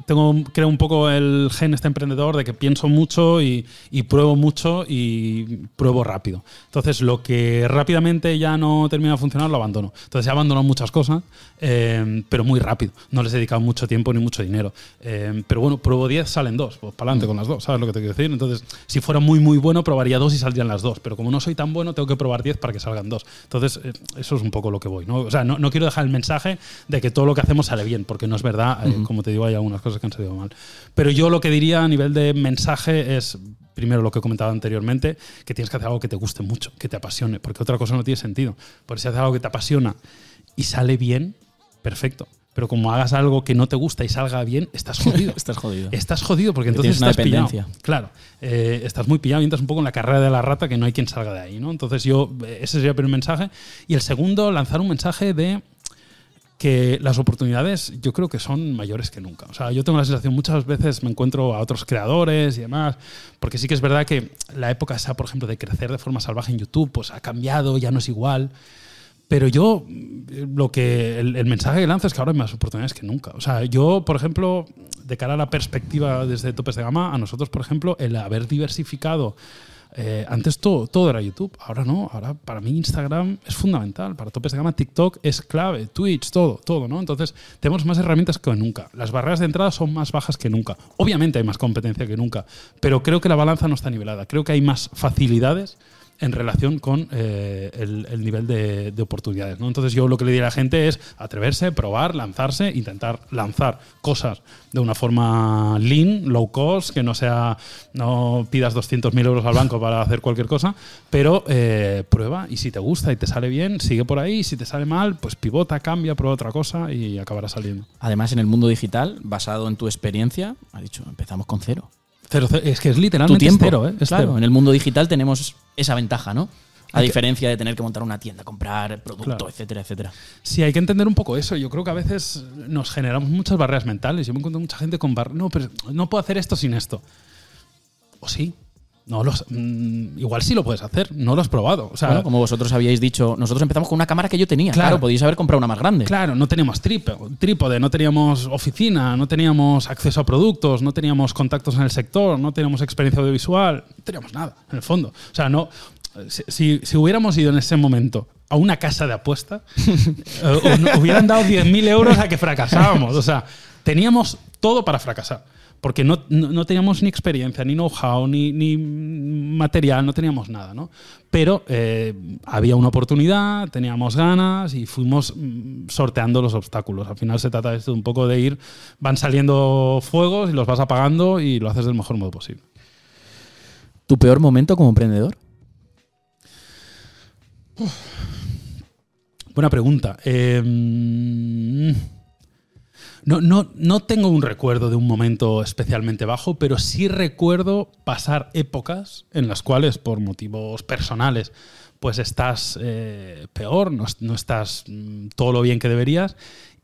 tengo, creo un poco el gen este emprendedor de que pienso mucho y, y, pruebo mucho y pruebo rápido. Entonces, lo que rápidamente ya no termina de funcionar, lo abandono. Entonces, he abandonado muchas cosas, eh, pero muy rápido. No les he dedicado mucho tiempo ni mucho dinero. Eh, pero bueno, pruebo 10, salen dos, pues para adelante con las dos, ¿sabes lo que te quiero decir? Entonces, si fuera muy, muy bueno, probaría dos y saldrían las dos. Pero como no soy tan bueno, tengo que probar diez para que salgan dos. Entonces, eh, eso es un poco lo que voy. ¿no? O sea, no, no, quiero dejar el mensaje de que todo lo que hacemos sale bien, porque no es verdad. Eh, como te digo, hay algunas cosas que han salido mal. Pero yo lo que diría a nivel de mensaje es primero lo que he comentado anteriormente, que tienes que hacer algo que te guste mucho, que te apasione, porque otra cosa no tiene sentido. Porque si haces algo que te apasiona y sale bien, perfecto. Pero como hagas algo que no te gusta y salga bien, estás jodido. [LAUGHS]
estás jodido.
Estás jodido porque entonces estás pillado. Claro, eh, estás muy pillado y entras un poco en la carrera de la rata que no hay quien salga de ahí, ¿no? Entonces yo, eh, ese sería el primer mensaje. Y el segundo, lanzar un mensaje de que las oportunidades yo creo que son mayores que nunca. O sea, yo tengo la sensación, muchas veces me encuentro a otros creadores y demás, porque sí que es verdad que la época esa, por ejemplo, de crecer de forma salvaje en YouTube, pues ha cambiado, ya no es igual. Pero yo, lo que el, mensaje que lanzo es que ahora hay más oportunidades que nunca. O sea, yo, por ejemplo, de cara a la perspectiva desde topes de gama, a nosotros, por ejemplo, el haber diversificado eh, antes todo, todo era YouTube, ahora no, ahora para mí Instagram es fundamental, para topes de gama TikTok es clave, Twitch, todo, todo, ¿no? Entonces tenemos más herramientas que nunca, las barreras de entrada son más bajas que nunca, obviamente hay más competencia que nunca, pero creo que la balanza no está nivelada, creo que hay más facilidades en relación con eh, el, nivel de, oportunidades. ¿no? Entonces yo lo que le diría a la gente es atreverse, probar, lanzarse, intentar lanzar cosas de una forma lean, low cost, que no sea, no pidas 200.000 euros al banco para hacer cualquier cosa, pero eh, prueba y si te gusta y te sale bien, sigue por ahí, si te sale mal, pues pivota, cambia, prueba otra cosa y acabará saliendo.
Además, en el mundo digital, basado en tu experiencia, ha dicho, empezamos con cero
es que es literalmente cero, ¿eh?
claro, en el mundo digital tenemos esa ventaja, ¿no? A diferencia de tener que montar una tienda, comprar producto, etcétera, etcétera.
Sí, hay que entender un poco eso. Yo creo que a veces nos generamos muchas barreras mentales. Yo me encuentro mucha gente con barreras. No, pero no puedo hacer esto sin esto. O sí, no los, mm, igual sí lo puedes hacer, no lo has probado. O sea,
como vosotros habíais dicho, nosotros empezamos con una cámara que yo tenía. Claro, podíais haber comprado una más grande.
Claro, no teníamos trípode, no teníamos oficina, no teníamos acceso a productos, no teníamos contactos en el sector, no teníamos experiencia audiovisual, no teníamos nada, en el fondo. O sea, no. Si, si, hubiéramos ido en ese momento a una casa de apuesta, [LAUGHS] eh, hubieran dado 10.000 euros a que fracasábamos. O sea, teníamos todo para fracasar porque no, teníamos ni experiencia, ni know-how, ni, material, no teníamos nada, ¿no? Pero eh, había una oportunidad, teníamos ganas y fuimos mm, sorteando los obstáculos. Al final se trata de un poco de ir, van saliendo fuegos y los vas apagando y lo haces del mejor modo posible.
¿Tu peor momento como emprendedor?
Buena pregunta. Eh, no, no, no tengo un recuerdo de un momento especialmente bajo, pero sí recuerdo pasar épocas en las cuales, por motivos personales, pues estás eh, peor, no, no estás mm, todo lo bien que deberías,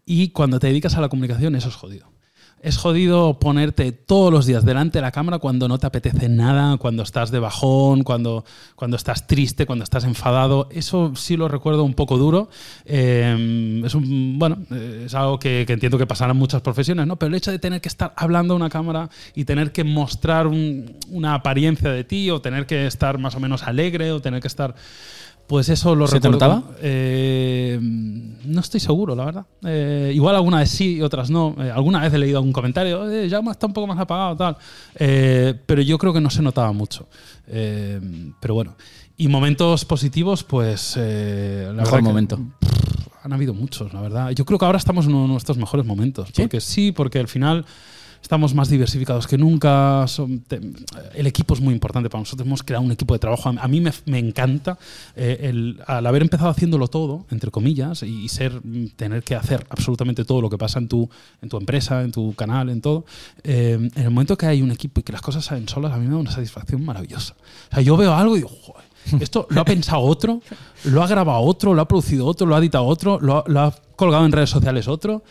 y cuando te dedicas a la comunicación eso es jodido. Es jodido ponerte todos los días delante de la cámara cuando no te apetece nada, cuando estás de bajón, cuando, cuando estás triste, cuando estás enfadado. Eso sí lo recuerdo un poco duro. Eh, es un, bueno, es algo que, entiendo que pasará en muchas profesiones, ¿no? Pero el hecho de tener que estar hablando a una cámara y tener que mostrar un- una apariencia de ti, o tener que estar más o menos alegre, o tener que estar. Pues eso lo
¿Se te
recuerdo.
notaba?
Eh, no estoy seguro, la verdad. Eh, igual alguna vez sí y otras no. Eh, alguna vez he leído algún comentario, eh, ya está un poco más apagado, tal. Pero yo creo que no se notaba mucho. Pero bueno. Y momentos positivos, pues. la
Mejor
que-
momento.
han habido muchos, la verdad. Yo creo que ahora estamos en uno de nuestros mejores momentos.
¿Sí?
Porque sí, porque al final estamos más diversificados que nunca. son- te- el equipo es muy importante para nosotros. Hemos creado un equipo de trabajo. A mí me, me encanta eh, el, al haber empezado haciéndolo todo, entre comillas, y, y ser, tener que hacer absolutamente todo lo que pasa en tu, en tu empresa, en tu canal, en todo. eh, en el momento que hay un equipo y que las cosas salen solas, a mí me da una satisfacción maravillosa. O sea, yo veo algo y digo, "Joder, esto lo ha pensado otro, lo ha grabado otro, lo ha producido otro, lo ha editado otro, lo ha, lo ha colgado en redes sociales otro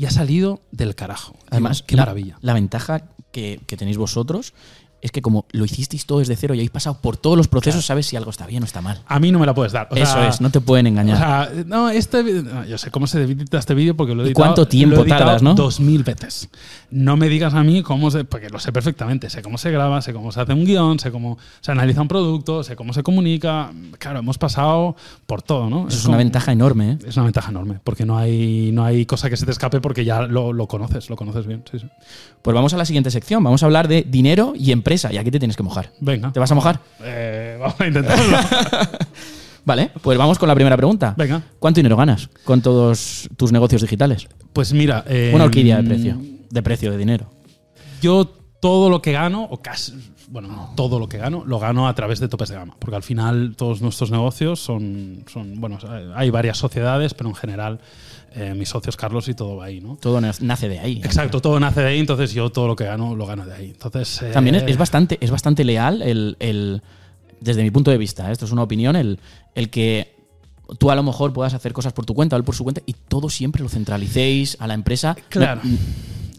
y ha salido del carajo.
Además,
qué
la,
maravilla.
La ventaja que, que tenéis vosotros es que como lo hicisteis todo desde cero y habéis pasado por todos los procesos, sabes si algo está bien o está mal.
A mí no me la puedes dar. O
Eso
sea,
es, no te pueden
O
engañar.
sea, no, este, no, yo sé cómo se edita este vídeo porque lo he
¿Y
editado.
cuánto tiempo
lo he editado
tardas, no?
Dos mil veces. No me digas a mí cómo se. Porque lo sé perfectamente. Sé cómo se graba, sé cómo se hace un guion, sé cómo se analiza un producto, sé cómo se comunica. Claro, hemos pasado por todo, ¿no?
Eso es una ventaja enorme. ¿eh?
Es una ventaja enorme, porque no hay, no hay cosa que se te escape porque ya lo, lo conoces, lo conoces bien. Sí, sí.
Pues vamos a la siguiente sección. Vamos a hablar de dinero y empresa. Y aquí te tienes que mojar.
Venga.
¿Te vas a mojar?
Eh, vamos a intentarlo. [LAUGHS]
Vale, pues vamos con la primera pregunta.
Venga.
¿Cuánto dinero ganas con todos tus negocios digitales?
Pues mira. eh,
Una horquilla de precio. De precio de dinero.
Yo todo lo que gano, o casi, bueno, no, todo lo que gano, lo gano a través de topes de gama. Porque al final todos nuestros negocios son, son bueno, hay varias sociedades, pero en general eh, mis socios Carlos y todo va ahí, ¿no?
Todo na- nace de ahí.
Exacto, todo nace de ahí, entonces yo todo lo que gano lo gano de ahí. Entonces, eh,
También es, es bastante, es bastante leal el, el- desde mi punto de vista, ¿eh? esto es una opinión, el, el que tú a lo mejor puedas hacer cosas por tu cuenta o él por su cuenta y todo siempre lo centralicéis a la empresa.
Claro.
No-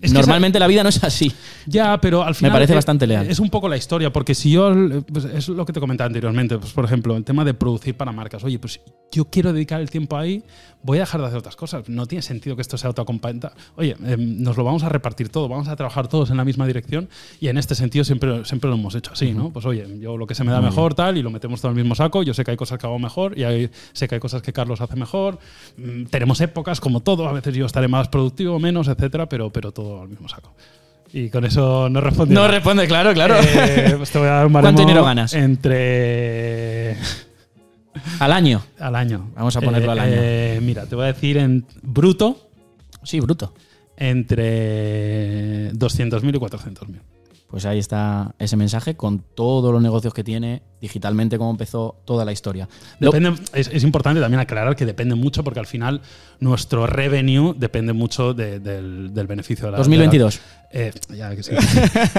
Es que
Normalmente la vida no es así.
Ya, pero al final.
parece
es-
bastante leal.
Es un poco la historia, porque si yo. pues, es lo que te comentaba anteriormente. Pues, por ejemplo, el tema de producir para marcas. Oye, pues yo quiero dedicar el tiempo ahí, voy a dejar de hacer otras cosas. No tiene sentido que esto sea autoacompañante. Oye, em, nos lo vamos a repartir todo, vamos a trabajar todos en la misma dirección y en este sentido siempre, siempre lo hemos hecho así, ¿no? Pues oye, yo lo que se me da mejor, tal, y lo metemos todo en el mismo saco. Yo sé que hay cosas que hago mejor y hay- sé que hay cosas que Carlos hace mejor. Mm, tenemos épocas, como todo, a veces yo estaré más productivo, menos, etcétera, pero, pero todo al mismo saco. Y con eso no responde.
No responde, claro, claro.
Eh, pues te voy a dar un [LAUGHS] baremo
¿Cuánto dinero ganas?
Entre.
Al año.
al año.
Vamos a ponerlo al año.
eh, mira, te voy a decir en bruto
Sí, bruto.
entre 200.000 y 400.000.
Pues ahí está ese mensaje con todos los negocios que tiene digitalmente, cómo empezó toda la historia.
Depende, es, es importante también aclarar que depende mucho porque al final nuestro revenue depende mucho de- del, del beneficio de la
2022.
de la- eh, ya que sí.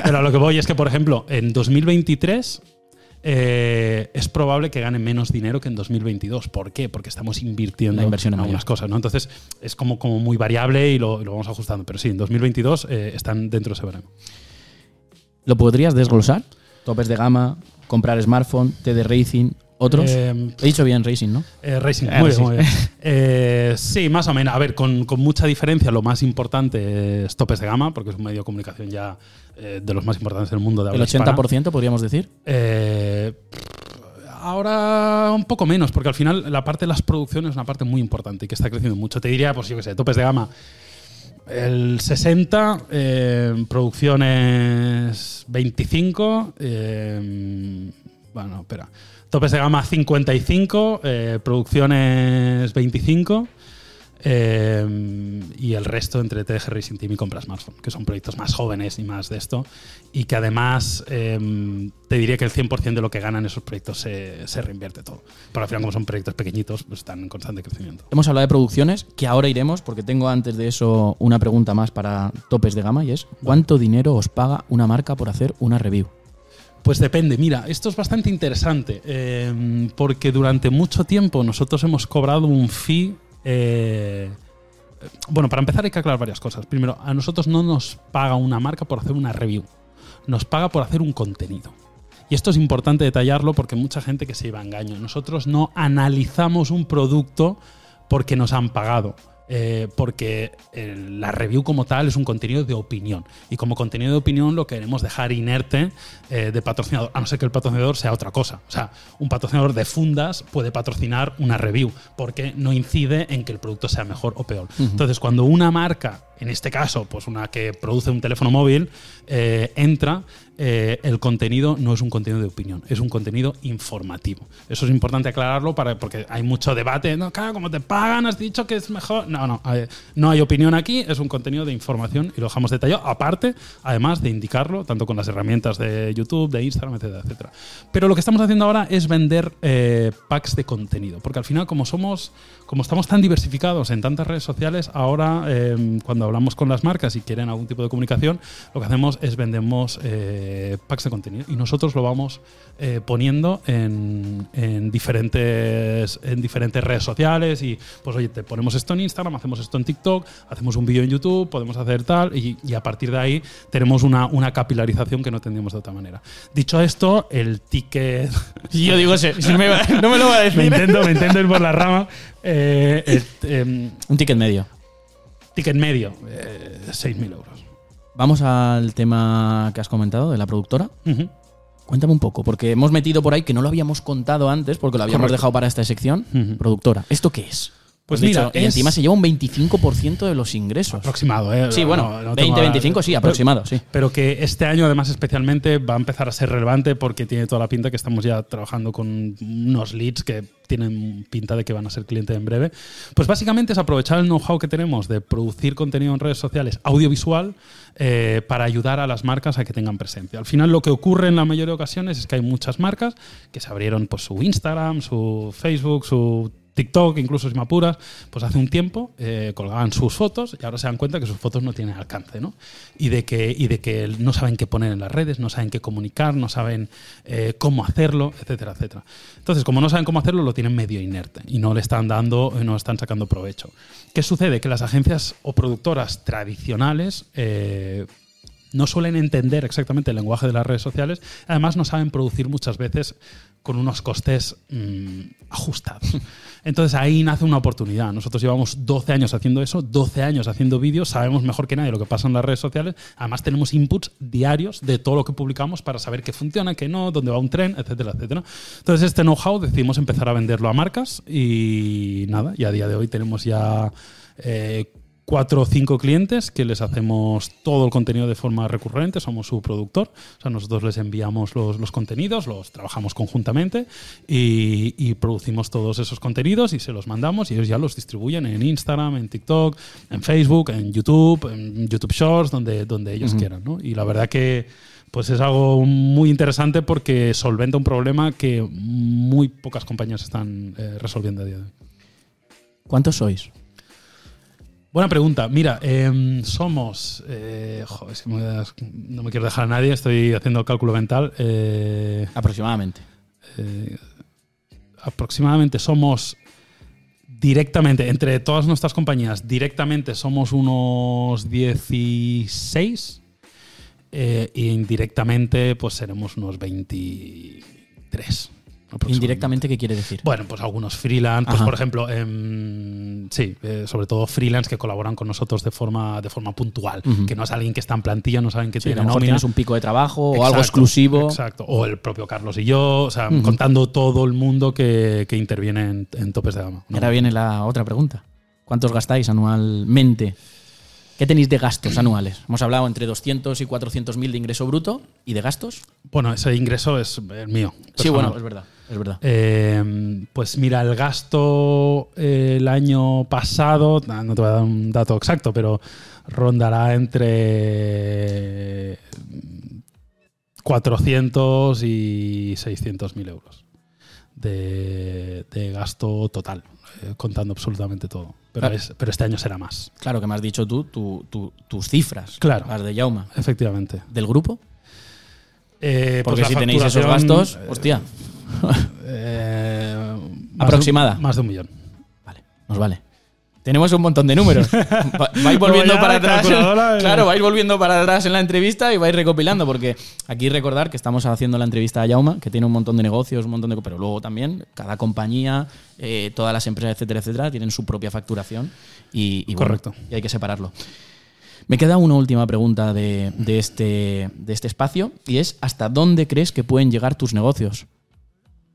Pero a lo que voy es que, por ejemplo, en 2023 eh, es probable que gane menos dinero que en 2022. ¿Por qué? Porque estamos invirtiendo
La inversión
en algunas cosas. ¿no? Entonces es como, como muy variable y lo, y lo vamos ajustando. Pero sí, en 2022 eh, están dentro de ese verano.
¿Lo podrías desglosar? Topes de gama, comprar smartphone, TD Racing, otros.
Eh,
He dicho bien Racing, ¿no?
Eh, Racing, muy bien, muy bien. [LAUGHS] Eh, sí, más o menos. A ver, con, con mucha diferencia, lo más importante es topes de gama, porque es un medio de comunicación ya de los más importantes del mundo. De
El
habla hispana.
80% podríamos decir.
Ahora un poco menos, porque al final la parte de las producciones es una parte muy importante y que está creciendo mucho. Te diría, pues yo qué sé, topes de gama. El 60, eh, producciones 25, eh, bueno, espera. Topes de gama 55, eh, producciones 25 eh, y el resto entre TDG Racing Team y Compra Smartphone, que son proyectos más jóvenes y más de esto. Y que además eh, te diría que el 100% de lo que ganan esos proyectos se, se reinvierte todo. Pero al final, como son proyectos pequeñitos, pues están en constante crecimiento.
Hemos hablado de producciones, que ahora iremos, porque tengo antes de eso una pregunta más para topes de gama y es ¿cuánto dinero os paga una marca por hacer una review?
Pues depende, mira, esto es bastante interesante, eh, porque durante mucho tiempo nosotros hemos cobrado un fee, eh, bueno, para empezar hay que aclarar varias cosas. Primero, a nosotros no nos paga una marca por hacer una review, nos paga por hacer un contenido. Y esto es importante detallarlo porque mucha gente que se lleva a engaño. Nosotros no analizamos un producto porque nos han pagado. Eh, porque el- la review como tal es un contenido de opinión. Y como contenido de opinión lo queremos dejar inerte eh, de patrocinador, a no ser que el patrocinador sea otra cosa. O sea, un patrocinador de fundas puede patrocinar una review porque no incide en que el producto sea mejor o peor. Entonces, cuando una marca, en este caso, pues una que produce un teléfono móvil, eh, entra, eh, el contenido no es un contenido de opinión, es un contenido informativo. Eso es importante aclararlo para, porque hay mucho debate. No, claro, como te pagan, has dicho que es mejor. No, no, no hay opinión aquí, es un contenido de información y lo dejamos detallado. Aparte, además de indicarlo, tanto con las herramientas de YouTube, de Instagram, etcétera, etcétera. Pero lo que estamos haciendo ahora es vender eh, packs de contenido, porque al final, como somos, como estamos tan diversificados en tantas redes sociales, ahora eh, cuando hablamos con las marcas y quieren algún tipo de comunicación, lo que hacemos es vendemos eh, packs de contenido y nosotros lo vamos eh, poniendo en, en diferentes, en diferentes redes sociales y pues oye, te ponemos esto en Instagram, hacemos esto en TikTok, hacemos un vídeo en YouTube, podemos hacer tal y, y a partir de ahí tenemos una, una capilarización que no tendríamos de otra manera. Dicho esto, el ticket... [LAUGHS]
Yo digo, me va- no me lo va a [LAUGHS]
me,
decir.
intento, me intento ir por la rama. Eh, [LAUGHS] em,
Un ticket medio.
ticket medio, eh, 6.000 euros.
Vamos al tema que has comentado de la productora. Cuéntame un poco, porque hemos metido por ahí que no lo habíamos contado antes, porque lo habíamos
Correcto.
dejado para esta sección. Productora. ¿Esto qué es?
Pues mira,
y encima se lleva un 25% de los ingresos.
Aproximado, ¿eh?
Sí, bueno,
No- no
20,
tengo-
25, sí,
pero-
aproximado, sí.
Pero que este año, además, especialmente va a empezar a ser relevante porque tiene toda la pinta que estamos ya trabajando con unos leads que tienen pinta de que van a ser clientes en breve. Pues básicamente es aprovechar el know-how que tenemos de producir contenido en redes sociales audiovisual eh, para ayudar a las marcas a que tengan presencia. Al final, lo que ocurre en la mayoría de ocasiones es que hay muchas marcas que se abrieron pues, su Instagram, su Facebook, su TikTok, incluso si me apuras, pues hace un tiempo eh, colgaban sus fotos y ahora se dan cuenta que sus fotos no tienen alcance, ¿no? Y de que, y de que no saben qué poner en las redes, no saben qué comunicar, no saben eh, cómo hacerlo, etcétera, etcétera. Entonces, como no saben cómo hacerlo, lo tienen medio inerte y no le están dando, no están sacando provecho. ¿Qué sucede? Que las agencias o productoras tradicionales eh, no suelen entender exactamente el lenguaje de las redes sociales, además no saben producir muchas veces con unos costes mm, ajustados. Entonces ahí nace una oportunidad. Nosotros llevamos 12 años haciendo eso, 12 años haciendo vídeos, sabemos mejor que nadie lo que pasa en las redes sociales, además tenemos inputs diarios de todo lo que publicamos para saber qué funciona, qué no, dónde va un tren, etcétera, etcétera. Entonces este know-how decidimos empezar a venderlo a marcas y nada, y a día de hoy tenemos ya... eh, cuatro o cinco clientes que les hacemos todo el contenido de forma recurrente, somos su productor, o sea, nosotros les enviamos los, los contenidos, los trabajamos conjuntamente y, y producimos todos esos contenidos y se los mandamos y ellos ya los distribuyen en Instagram, en TikTok, en Facebook, en YouTube, en YouTube Shorts, donde, donde ellos quieran. ¿no? Y la verdad que pues es algo muy interesante porque solventa un problema que muy pocas compañías están eh, resolviendo a día de hoy.
¿Cuántos sois?
Buena pregunta. Mira, em, somos. eh, joder, no me quiero dejar a nadie, estoy haciendo el cálculo mental. eh,
Aproximadamente.
eh, aproximadamente somos directamente, entre todas nuestras compañías, directamente somos unos 16 eh, e indirectamente pues seremos unos 23.
Indirectamente, ¿qué quiere decir?
Bueno, pues algunos freelance, pues por ejemplo, em, sí, eh, sobre todo freelance que colaboran con nosotros de forma, de forma puntual, que no es alguien que está en plantilla, no saben que
Sí, a
tiene
lo mejor tienes un pico de trabajo o algo exclusivo.
Exacto. O el propio Carlos y yo, o sea, contando todo el mundo que, que interviene en, en topes de gama.
Ahora viene la otra pregunta. ¿Cuántos gastáis anualmente? ¿Qué tenéis de gastos anuales? Hemos hablado entre 200 y 400 mil de ingreso bruto y de gastos.
Bueno, ese ingreso es el mío.
Sí, bueno, es verdad. Es verdad.
Eh, pues mira, el gasto eh, el año pasado, no te voy a dar un dato exacto, pero rondará entre 400 y 600 mil euros de, de gasto total, eh, contando absolutamente todo. Pero, es- pero este año será más,
Claro que me has dicho tú tu- tu- tus cifras.
Claro.
Las de Yauma.
efectivamente.
¿Del grupo?
Eh, pues
Porque si tenéis esos gastos, hostia. [LAUGHS]
eh, más de un-
Aproximada.
más de un millón.
Vale, nos vale. tenemos un montón de números. [LAUGHS] Va- vais volviendo para atrás.
calculadora, eh.
Claro, vais volviendo para atrás en la entrevista y vais recopilando, porque aquí recordar que estamos haciendo la entrevista a Yauma, que tiene un montón de negocios, un montón de. Pero luego también, cada compañía, eh, todas las empresas, etcétera, etcétera, tienen su propia facturación y, y bueno,
Correcto.
y hay que separarlo. Me queda una última pregunta de, de este, de este espacio y es: ¿hasta dónde crees que pueden llegar tus negocios?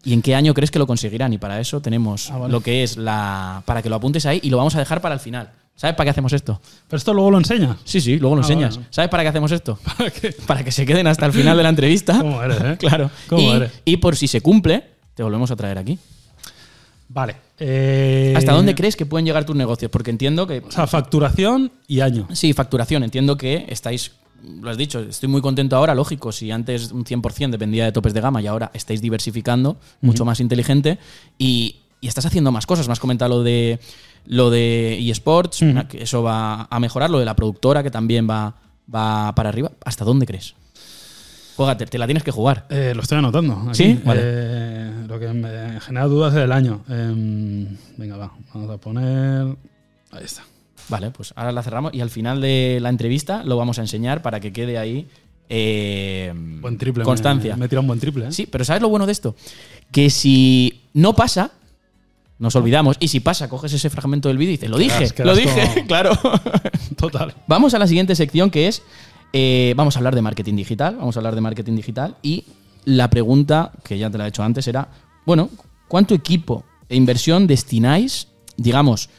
¿Y en qué año crees que lo conseguirán? Y para eso tenemos
Ah, vale.
lo que es la. para que lo apuntes ahí y lo vamos a dejar para el final. ¿Sabes para qué hacemos esto?
Pero esto luego lo enseñas.
Sí, sí, luego lo
Ah,
enseñas.
bueno.
¿Sabes para qué hacemos esto? [LAUGHS]
¿Para qué?
Para que se queden hasta el final de la entrevista. [LAUGHS]
¿Cómo eres, eh? [LAUGHS]
Claro.
¿Cómo
y,
eres?
y por si se cumple, te volvemos a traer aquí.
Vale. eh,
¿Hasta dónde crees que pueden llegar tus negocios? Porque entiendo que.
O sea, facturación y año.
Sí, facturación. Entiendo que estáis, lo has dicho, estoy muy contento ahora, lógico, si antes un 100% dependía de topes de gama y ahora estáis diversificando, mucho más inteligente y, y estás haciendo más cosas. Me has comentado lo de lo de eSports, que eso va a mejorar, lo de la productora que también va, va para arriba. ¿Hasta dónde crees? Juégate, te la tienes que jugar.
Eh, lo estoy anotando. aquí.
¿Sí? Vale.
Eh, lo que me genera dudas es el año. Em, venga, va. Vamos a poner. Ahí está.
Vale, pues ahora la cerramos y al final de la entrevista lo vamos a enseñar para que quede ahí eh,
Buen triple. me-
constancia.
Me, tira un buen triple. ¿eh?
Sí, pero ¿sabes lo bueno de esto? Que si no pasa, nos olvidamos. Y si pasa, coges ese fragmento del vídeo y dices, lo dije,
quedas
lo dije,
como- [LAUGHS]
claro. [LAUGHS]
Total.
vamos a la siguiente sección que es, eh, vamos a hablar de marketing digital, vamos a hablar de marketing digital y la pregunta, que ya te la he hecho antes, era, bueno, ¿cuánto equipo e inversión destináis, digamos,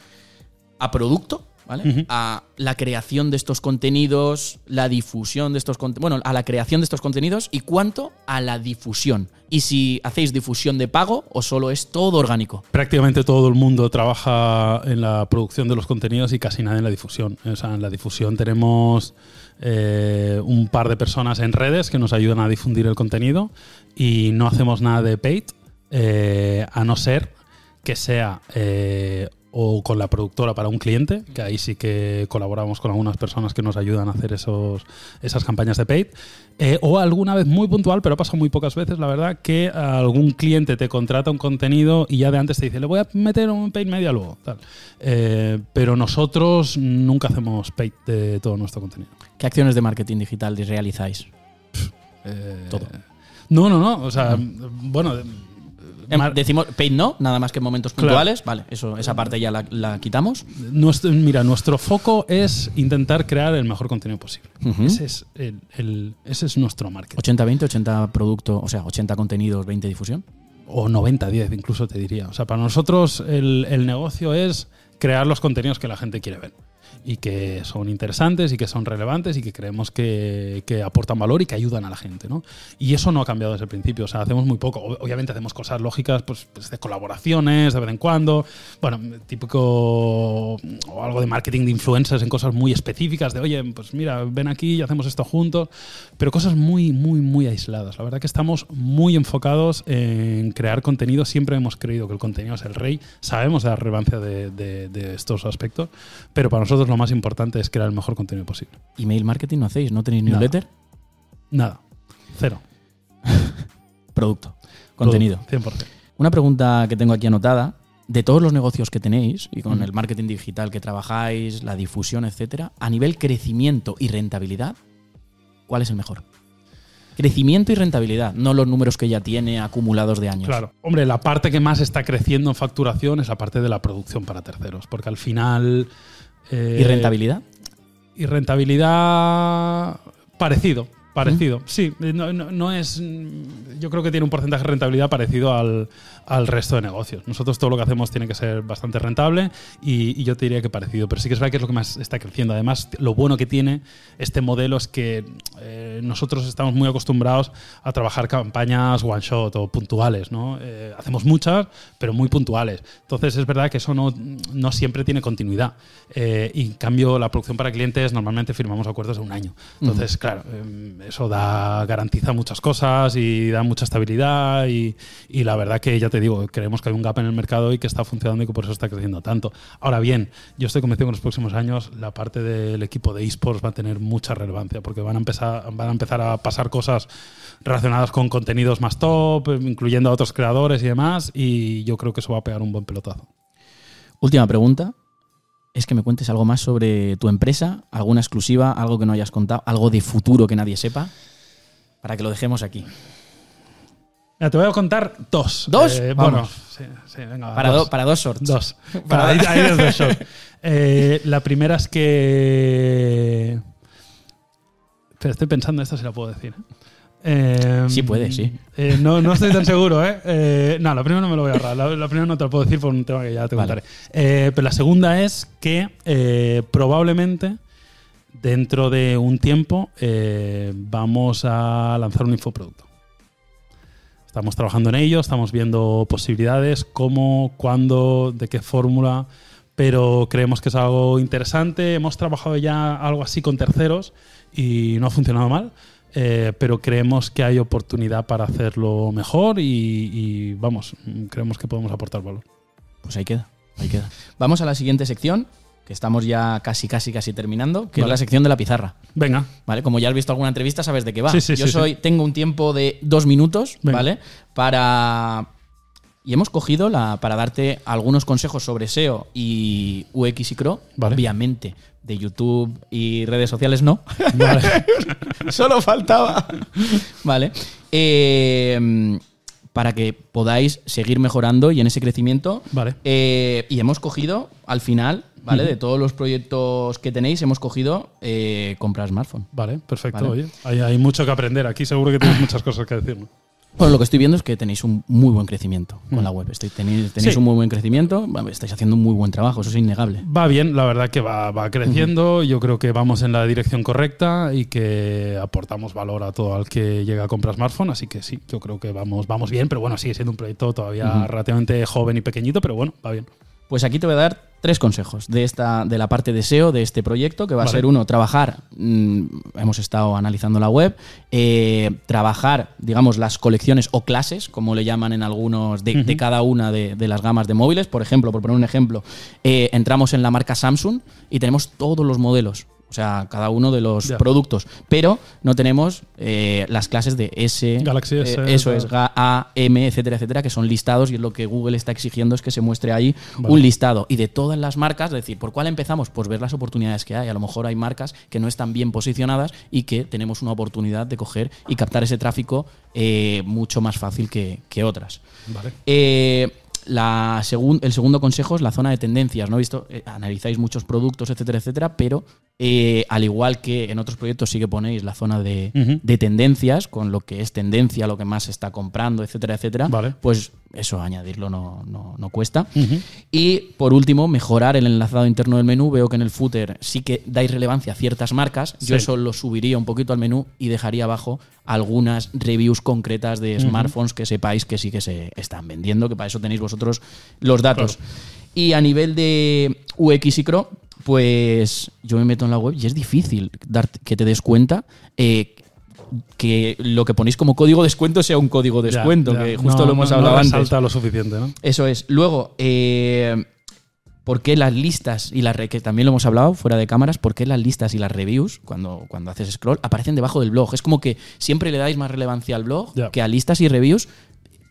a producto? ¿Vale? A la creación de estos contenidos, la difusión de estos contenidos. Bueno, a la creación de estos contenidos y cuánto a la difusión. Y si hacéis difusión de pago o solo es todo orgánico.
Prácticamente todo el mundo trabaja en la producción de los contenidos y casi nadie en la difusión. O sea, en la difusión tenemos eh, un par de personas en redes que nos ayudan a difundir el contenido y no hacemos nada de paid, eh, a no ser que sea eh, o con la productora para un cliente, que ahí sí que colaboramos con algunas personas que nos ayudan a hacer esos, esas campañas de paid, eh, o alguna vez muy puntual, pero pasa muy pocas veces, la verdad, que algún cliente te contrata un contenido y ya de antes te dice, le voy a meter un paid media luego. Tal. Eh, pero nosotros nunca hacemos paid de todo nuestro contenido.
¿Qué acciones de marketing digital realizáis?
Eh,
Todo.
No, no, no. O sea, bueno.
Em,
mar-
Decimos paid no, nada más que en momentos
Claro.
puntuales. Vale, eso, esa parte ya la, la quitamos.
Nuestro, mira, nuestro foco es intentar crear el mejor contenido posible. Ese, es el, el- ese es nuestro marketing.
80-20, 80 producto, o sea, 80 contenidos, 20 difusión.
O 90-10, incluso te diría. O sea, para nosotros el, el negocio es crear los contenidos que la gente quiere ver. Y que son interesantes y que son relevantes y que creemos que, que aportan valor y que ayudan a la gente. ¿no? Y eso no ha cambiado desde el principio. O sea, hacemos muy poco. Ob- Obviamente hacemos cosas lógicas pues, pues, de colaboraciones de vez en cuando. Bueno, típico. O algo de marketing de influencers en cosas muy específicas. De oye, pues mira, ven aquí y hacemos esto juntos. Pero cosas muy, muy, muy aisladas. La verdad que estamos muy enfocados en crear contenido. Siempre hemos creído que el contenido es el rey. Sabemos la relevancia de, de- de estos aspectos. Pero para nosotros lo más importante es crear el mejor contenido posible.
Email marketing no hacéis, no tenéis newsletter,
Nada. Cero. [LAUGHS]
producto, contenido.
Todo, 100%.
Una pregunta que tengo aquí anotada. De todos los negocios que tenéis y con el marketing digital que trabajáis, la difusión, etcétera, a nivel crecimiento y rentabilidad, ¿cuál es el mejor? Crecimiento y rentabilidad, no los números que ya tiene acumulados de años.
Claro. Hombre, la parte que más está creciendo en facturación es la parte de la producción para terceros. Porque al final. Eh,
¿Y rentabilidad?
Y rentabilidad parecido, parecido. Sí, no, no- no es. Yo creo que tiene un porcentaje de rentabilidad parecido al, al resto de negocios. Nosotros todo lo que hacemos tiene que ser bastante rentable y, y yo te diría que parecido. Pero sí que es verdad que es lo que más está creciendo. Además, lo bueno que tiene este modelo es que eh, nosotros estamos muy acostumbrados a trabajar campañas one shot o puntuales, ¿no? Eh, hacemos muchas, pero muy puntuales. Entonces es verdad que eso no, no siempre tiene continuidad. Eh, y en cambio, la producción para clientes normalmente firmamos acuerdos de un año. Entonces, claro, eh, eso da, garantiza muchas cosas y da mucha estabilidad. Y, la verdad que ya te digo, creemos que hay un gap en el mercado y que está funcionando y que por eso está creciendo tanto. Ahora bien, yo estoy convencido que en los próximos años la parte del equipo de esports va a tener mucha relevancia porque van a empezar, van a, empezar a pasar cosas relacionadas con contenidos más top, incluyendo a otros creadores y demás. Y yo creo que eso va a pegar un buen pelotazo.
Última pregunta. Es que me cuentes algo más sobre tu empresa, alguna exclusiva, algo que no hayas contado, algo de futuro que nadie sepa, para que lo dejemos aquí.
Mira, te voy a contar dos.
¿Dos?
Eh,
Vamos.
bueno, sí, sí, venga.
Para,
dos.
do- para dos sorts.
Dos. [LAUGHS]
Para-
Ahí, ahí es dos short. Eh, la primera es que. Pero estoy pensando, esta si la puedo decir. Eh,
Sí puede, sí.
eh, no, no estoy tan seguro, ¿eh? Eh, No, la primera no me lo voy a ahorrar. La, la primera no te la puedo decir por un tema que ya te
Vale.
contaré. Eh, pero la segunda es que eh, probablemente dentro de un tiempo eh, vamos a lanzar un infoproducto. Estamos trabajando en ello, estamos viendo posibilidades, cómo, cuándo, de qué fórmula, pero creemos que es algo interesante. Hemos trabajado ya algo así con terceros y no ha funcionado mal, eh, pero creemos que hay oportunidad para hacerlo mejor y, y, vamos, creemos que podemos aportar valor.
Pues ahí queda, ahí queda. Vamos a la siguiente sección, que estamos ya casi, casi, casi terminando, que es la sección de la pizarra.
Venga,
¿Vale? Como ya has visto alguna entrevista, sabes de qué va.
Sí, sí,
Yo
sí,
soy, tengo un tiempo de dos minutos,
Venga.
¿vale? Para. Y hemos cogido la, para darte algunos consejos sobre SEO y UX y CRO.
Vale.
Obviamente, de YouTube y redes sociales no.
vale. [LAUGHS]
Solo faltaba. vale. Eh, para que podáis seguir mejorando y en ese crecimiento.
Vale.
Eh, y hemos cogido, al final, ¿vale? De todos los proyectos que tenéis, hemos cogido eh, comprar smartphone.
Vale, perfecto.
Vale.
Oye, hay, hay mucho que aprender. Aquí seguro que tienes muchas cosas que decirnos.
Bueno, lo que estoy viendo es que tenéis un muy buen crecimiento con
Mm.
la web. Estoy- tenéis tenéis
Sí.
un muy buen crecimiento, estáis haciendo un muy buen trabajo, eso es innegable.
Va bien, la verdad que va, va creciendo. Yo creo que vamos en la dirección correcta y que aportamos valor a todo al que llega a comprar smartphone. Así que sí, yo creo que vamos, vamos bien, pero bueno, sigue siendo un proyecto todavía relativamente joven y pequeñito, pero bueno, va bien.
Pues aquí te voy a dar tres consejos de esta de la parte de SEO de este proyecto, que va a ser uno, trabajar, mm, hemos estado analizando la web, eh, trabajar, digamos, las colecciones o clases, como le llaman en algunos, de, cada una de, de las gamas de móviles. Por ejemplo, por poner un ejemplo, eh, entramos en la marca Samsung y tenemos todos los modelos. Sea, cada uno de los productos. Pero no tenemos eh, las clases de S,
Galaxy
eh,
S,
eso
tal.
es, Ga- A, M, etcétera, etcétera, que son listados y es lo que Google está exigiendo es que se muestre ahí
Vale.
un listado. Y de todas las marcas, es decir, ¿por cuál empezamos? Pues ver las oportunidades que hay. A lo mejor hay marcas que no están bien posicionadas y que tenemos una oportunidad de coger y captar ese tráfico eh, mucho más fácil que, que otras.
Vale.
La segun- el segundo consejo es la zona de tendencias. ¿no? He visto, eh, analizáis muchos productos, etcétera, etcétera, pero eh, al igual que en otros proyectos sí que ponéis la zona de, tendencias, con lo que es tendencia, lo que más se está comprando, etcétera, etcétera,
Vale.
pues eso añadirlo no, no- no cuesta. Y por último, mejorar el enlazado interno del menú. Veo que en el footer sí que dais relevancia a ciertas marcas. Yo eso lo subiría un poquito al menú y dejaría abajo algunas reviews concretas de smartphones que sepáis que sí que se están vendiendo, que para eso tenéis vosotros los datos. Y a nivel de UX y CRO, pues yo me meto en la web y es difícil dar, que te des cuenta eh, que lo que ponéis como código descuento sea un código descuento,
ya.
que justo
No,
lo hemos
no-
hablado
no
antes.
resalta lo suficiente, ¿no?
Eso es. Luego, eh, ¿por qué las listas y las que también lo hemos hablado fuera de cámaras, por qué las listas y las reviews, cuando, cuando haces scroll, aparecen debajo del blog? Es como que siempre le dais más relevancia al blog que a listas y reviews.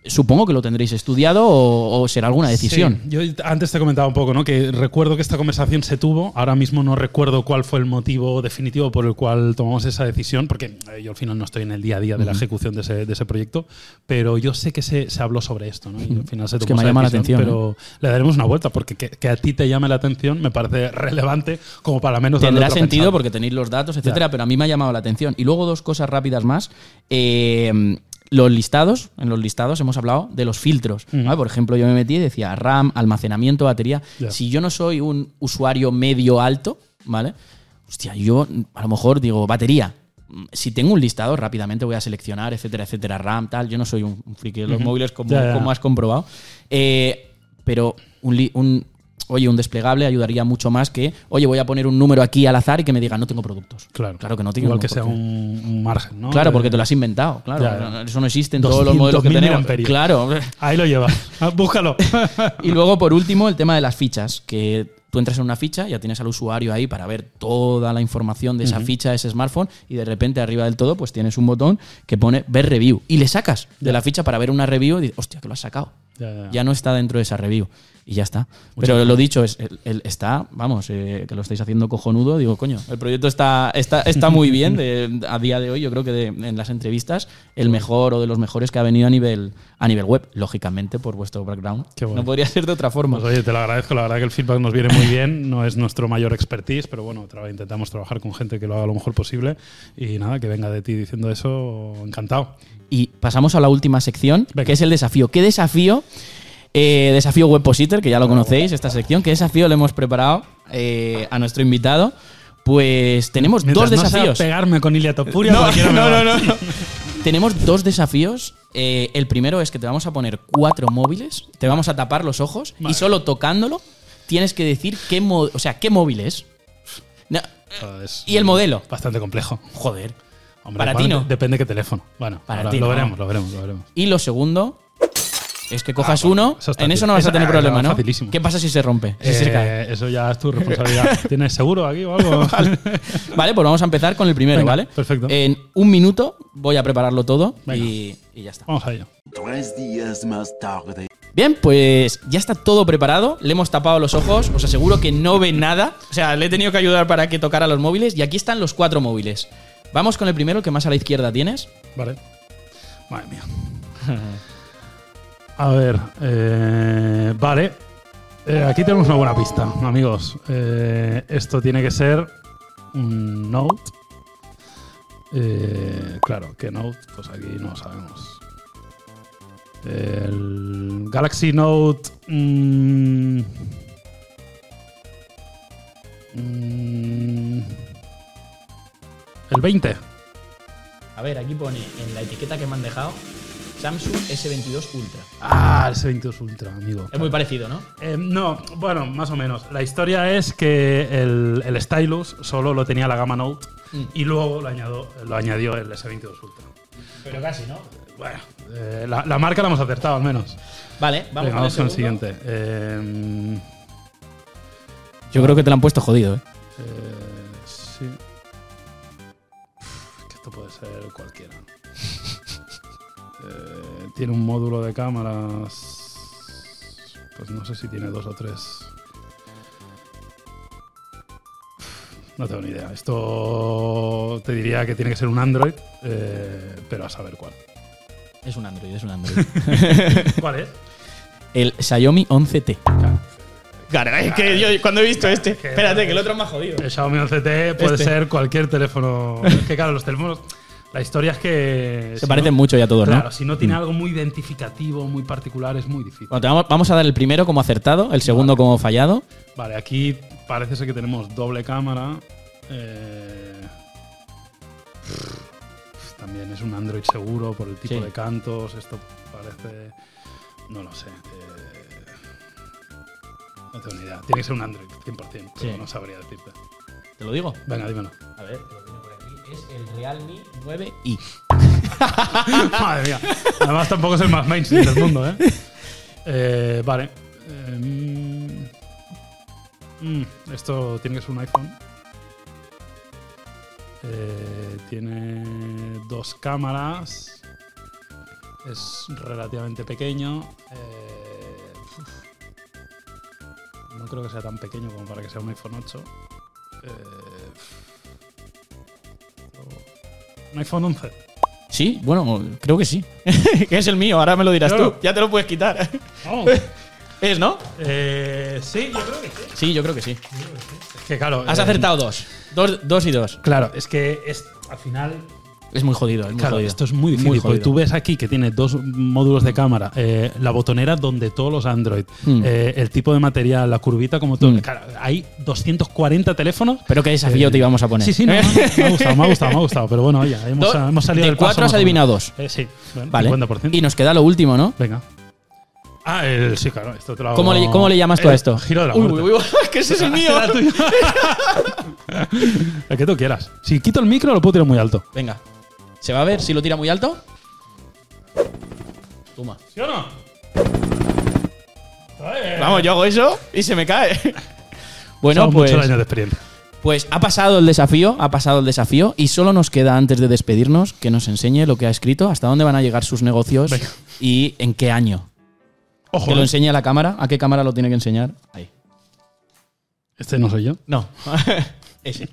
Supongo que lo tendréis estudiado o, o será alguna decisión.
Sí, yo antes te comentaba un poco, ¿no? Que recuerdo que esta conversación se tuvo. Ahora mismo no recuerdo cuál fue el motivo definitivo por el cual tomamos esa decisión, porque eh, yo al final no estoy en el día a día de la ejecución de ese, de ese proyecto, pero yo sé que se, se habló sobre esto, ¿no? Y al final se
Es
tomó
que me
esa
llama la atención, ¿eh?
Pero le daremos una vuelta, porque que, que a ti te llame la atención me parece relevante como para menos
Tendrá sentido porque tenéis los datos, etcétera,
Ya.
pero a mí me ha llamado la atención. Y luego dos cosas rápidas más. Eh, los listados, en los listados hemos hablado de los filtros. ¿vale? Por ejemplo, yo me metí y decía RAM, almacenamiento, batería. Si yo no soy un usuario medio alto, ¿vale? Hostia, yo a lo mejor digo batería. Si tengo un listado, rápidamente voy a seleccionar, etcétera, etcétera, RAM, tal. Yo no soy un un friki de los móviles como, como has comprobado. Eh, pero un- oye, un desplegable ayudaría mucho más que, oye, voy a poner un número aquí al azar y que me diga, no tengo productos.
Claro,
Claro que no tiene
Igual que sea un, un margen, ¿no?
Claro, porque te lo has inventado, claro.
Ya.
Eso no existe en todos los
200.000
modelos que tenemos. Claro.
Ahí lo llevas. [LAUGHS] Ah, Búscalo. [LAUGHS]
Y luego, por último, el tema de las fichas, que tú entras en una ficha, ya tienes al usuario ahí para ver toda la información de esa ficha, de ese smartphone, y de repente arriba del todo, pues tienes un botón que pone ver review. Y le sacas de la ficha para ver una review y dices, hostia, que lo has sacado.
Ya, ya.
Ya no está dentro de esa review. Y ya está. Pero lo dicho, es, el- el- está, vamos, eh, que lo estáis haciendo cojonudo. Digo, coño, el proyecto está, está, está muy bien. de- a día de hoy, yo creo que de- en las entrevistas, el mejor o de los mejores que ha venido a nivel, a nivel web. Lógicamente, por vuestro background.
Bueno.
No podría ser de otra forma.
Pues oye, te lo agradezco. La verdad que el feedback nos viene muy bien. No es nuestro mayor expertise, pero bueno, tra- intentamos trabajar con gente que lo haga lo mejor posible. Y nada, que venga de ti diciendo eso, encantado.
Y pasamos a la última sección,
Venga.
que es el desafío. ¿Qué desafío? Eh, desafío Webpositor, que ya lo conocéis, esta sección. ¿Qué desafío le hemos preparado eh, a nuestro invitado? Pues tenemos
Mientras
dos
no sea
desafíos.
pegarme con Ilia Topuria, [LAUGHS]
No, no, no, no, no. Tenemos dos desafíos. Eh, el primero es que te vamos a poner cuatro móviles, te vamos a tapar los ojos y solo tocándolo tienes que decir qué, o sea, qué móvil es. No,
Eso es
y el modelo.
Bastante complejo.
Joder.
Hombre,
Para ti no.
de- Depende qué teléfono. Bueno,
Para
ahora
ti
lo
no.
veremos, lo veremos, lo veremos.
Y lo segundo es que cojas
Ah, bueno,
uno.
eso
en eso no vas a tener problema,
no, facilísimo.
¿Qué pasa si se rompe? Si se cae.
Eh, eso ya es tu responsabilidad. [LAUGHS] ¿Tienes seguro aquí o algo? [LAUGHS]
Vale, pues vamos a empezar con el primero,
Venga,
¿vale?
perfecto.
En un minuto voy a prepararlo todo y, y ya está.
Vamos a ello.
Tres días más tarde.
Bien, pues ya está todo preparado. Le hemos tapado los ojos. Os aseguro que no ve nada. O sea, le he tenido que ayudar para que tocara los móviles. Y aquí están los cuatro móviles. Vamos con el primero, que más a la izquierda tienes.
Vale. Madre mía. [LAUGHS] A ver, eh, vale. Eh, aquí tenemos una buena pista, amigos. Eh, esto tiene que ser un Note. Claro, ¿qué Note? Pues aquí no sabemos. El Galaxy Note. mm, mm, el 20.
A ver, aquí pone en la etiqueta que me han dejado Samsung S22 Ultra.
Ah, el S22 Ultra, amigo.
Es muy parecido, ¿no?
Eh, no, bueno, más o menos. La historia es que el, el Stylus solo lo tenía la gama Note
Mm.
y luego lo añadió, lo añadió el S22 Ultra.
Pero casi, ¿no?
Bueno, eh, la, la marca la hemos acertado al menos.
Vale, vamos,
Venga,
con,
vamos con el
segundo.
siguiente. Eh,
Yo creo que te lo han puesto jodido, ¿eh?
eh, sí. Uf, que esto puede ser cualquiera. Eh, tiene un módulo de cámaras. Pues no sé si tiene dos o tres. No tengo ni idea. Esto te diría que tiene que ser un Android, eh, pero a saber cuál.
Es un Android, es un Android. [LAUGHS]
¿Cuál es?
el Xiaomi 11T.
Claro.
Claro, es que yo cuando he visto este.
que-
Espérate, que el otro es más jodido.
El Xiaomi 11T puede
Este.
ser cualquier teléfono. Es que claro, los teléfonos. La historia es que.
Se
si
parecen
no-
mucho ya todos,
Claro,
¿no?
si no tiene
Mm.
algo muy identificativo, muy particular, es muy difícil.
Bueno, te vamos, vamos a dar el primero como acertado, el segundo
Vale.
como fallado.
Vale, aquí parece ser que tenemos doble cámara. Eh, también es un Android seguro por el tipo
Sí.
de cantos. Esto parece. No lo sé. eh, no tengo ni idea. Tiene que ser un Android, 100%. Pero
Sí.
no sabría decirte.
¿Te lo digo?
Venga, dímelo.
A ver, lo tiene por aquí. Es el Realme 9i. [LAUGHS]
Madre mía. Además, tampoco es el más mainstream del mundo, ¿eh? Eh, vale. Eh, mm, mm, esto tiene que ser un iPhone. Eh, tiene dos cámaras. Es relativamente pequeño. Eh, no creo que sea tan pequeño como para que sea un iPhone 8. Eh, un iPhone 11.
Sí, bueno, creo que sí. [LAUGHS] que es el mío, ahora me lo dirás
Claro.
tú. Ya te lo puedes quitar. [LAUGHS] ¿Es, no?
Eh, sí, yo creo que sí.
Sí, yo creo que sí.
Es que claro.
Has
eh,
acertado dos. Dos, dos y dos.
Claro, es que es al final.
Es muy jodido, es muy
Claro,
jodido.
esto es muy difícil. porque
jodido.
tú ves aquí que tiene dos módulos de cámara, eh, la botonera donde todos los Android,
Mm.
eh, el tipo de material, la curvita, como todo.
Mm.
Claro, hay 240 teléfonos.
Pero qué desafío
Eh,
te íbamos a poner.
Sí, sí, no, no, me ha gustado, me ha gustado, me ha gustado. Pero bueno, ya, hemos,
Do-
hemos salido
de
del paso
cuatro has adivinado dos.
Sí, bueno,
Vale.
50%.
Y nos queda lo último, ¿no?
Venga. Ah, el, sí, claro, esto te lo hago-
¿Cómo le, cómo le llamas tú a esto?
Giro de la muerte.
uy, uy, [LAUGHS] que ese es el mío. [LAUGHS]
El que tú quieras. Si quito el micro, lo puedo tirar muy alto.
Venga. ¿Se va a ver si lo tira muy alto? Toma.
¿Sí o no?
Vamos, yo hago eso y se me cae. [LAUGHS] Bueno,
Son
pues,
muchos años de experiencia.
pues ha pasado el desafío, ha pasado el desafío y solo nos queda antes de despedirnos que nos enseñe lo que ha escrito, hasta dónde van a llegar sus negocios
Venga.
y en qué año.
Ojo,
que lo
eh.
enseñe a la cámara. ¿A qué cámara lo tiene que enseñar? Ahí.
Este no soy yo.
No. [LAUGHS] Ese.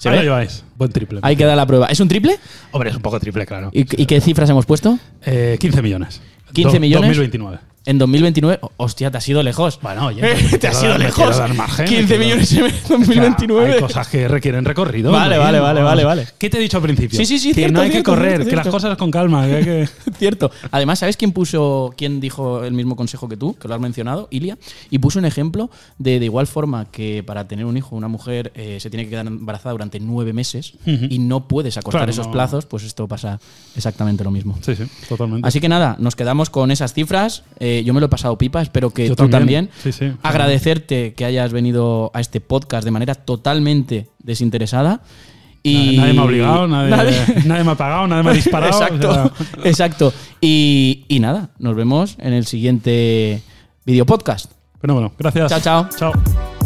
¿Se
Ahí lo
ve?
lleváis. Buen triple.
Ahí queda la prueba. ¿Es un triple?
Hombre, es un poco triple, claro.
¿Y, y qué cifras hemos puesto?
Eh, 15 millones.
15
Do-
millones.
2029.
En 2029. Oh, Hostia, te has ido lejos.
Bueno, oye, [LAUGHS]
Eh,
me
te has ido lejos.
dar margen, me
15
quiero-
millones en [LAUGHS]
O sea,
2029.
hay cosas que requieren recorrido.
Vale, vale,
¿no?
vale, vale, vale.
¿Qué te he dicho al principio?
Sí, sí, sí,
Que
cierto,
no hay
cierto,
que correr,
cierto,
que las cosas con calma. Que hay que... [LAUGHS]
Cierto. Además, ¿sabes quién puso, quién dijo el mismo consejo que tú, que lo has mencionado, Ilia? Y puso un ejemplo de de igual forma que para tener un hijo una mujer eh, se tiene que quedar embarazada durante nueve meses y no puedes acortar
Claro,
esos
no.
plazos, pues esto pasa exactamente lo mismo.
Sí, sí, totalmente.
Así que nada, nos quedamos con esas cifras. Eh, yo me lo he pasado pipa, espero que
Yo
tú también.
también. Sí, sí.
Agradecerte que hayas venido a este podcast de manera totalmente desinteresada. Y
Nadie me ha obligado, nadie, [LAUGHS] nadie me ha pagado, nadie me ha disparado.
exacto,
o sea, [LAUGHS]
exacto. Y, y nada, nos vemos en el siguiente video podcast.
bueno, bueno, gracias.
Chao, chao.
Chao.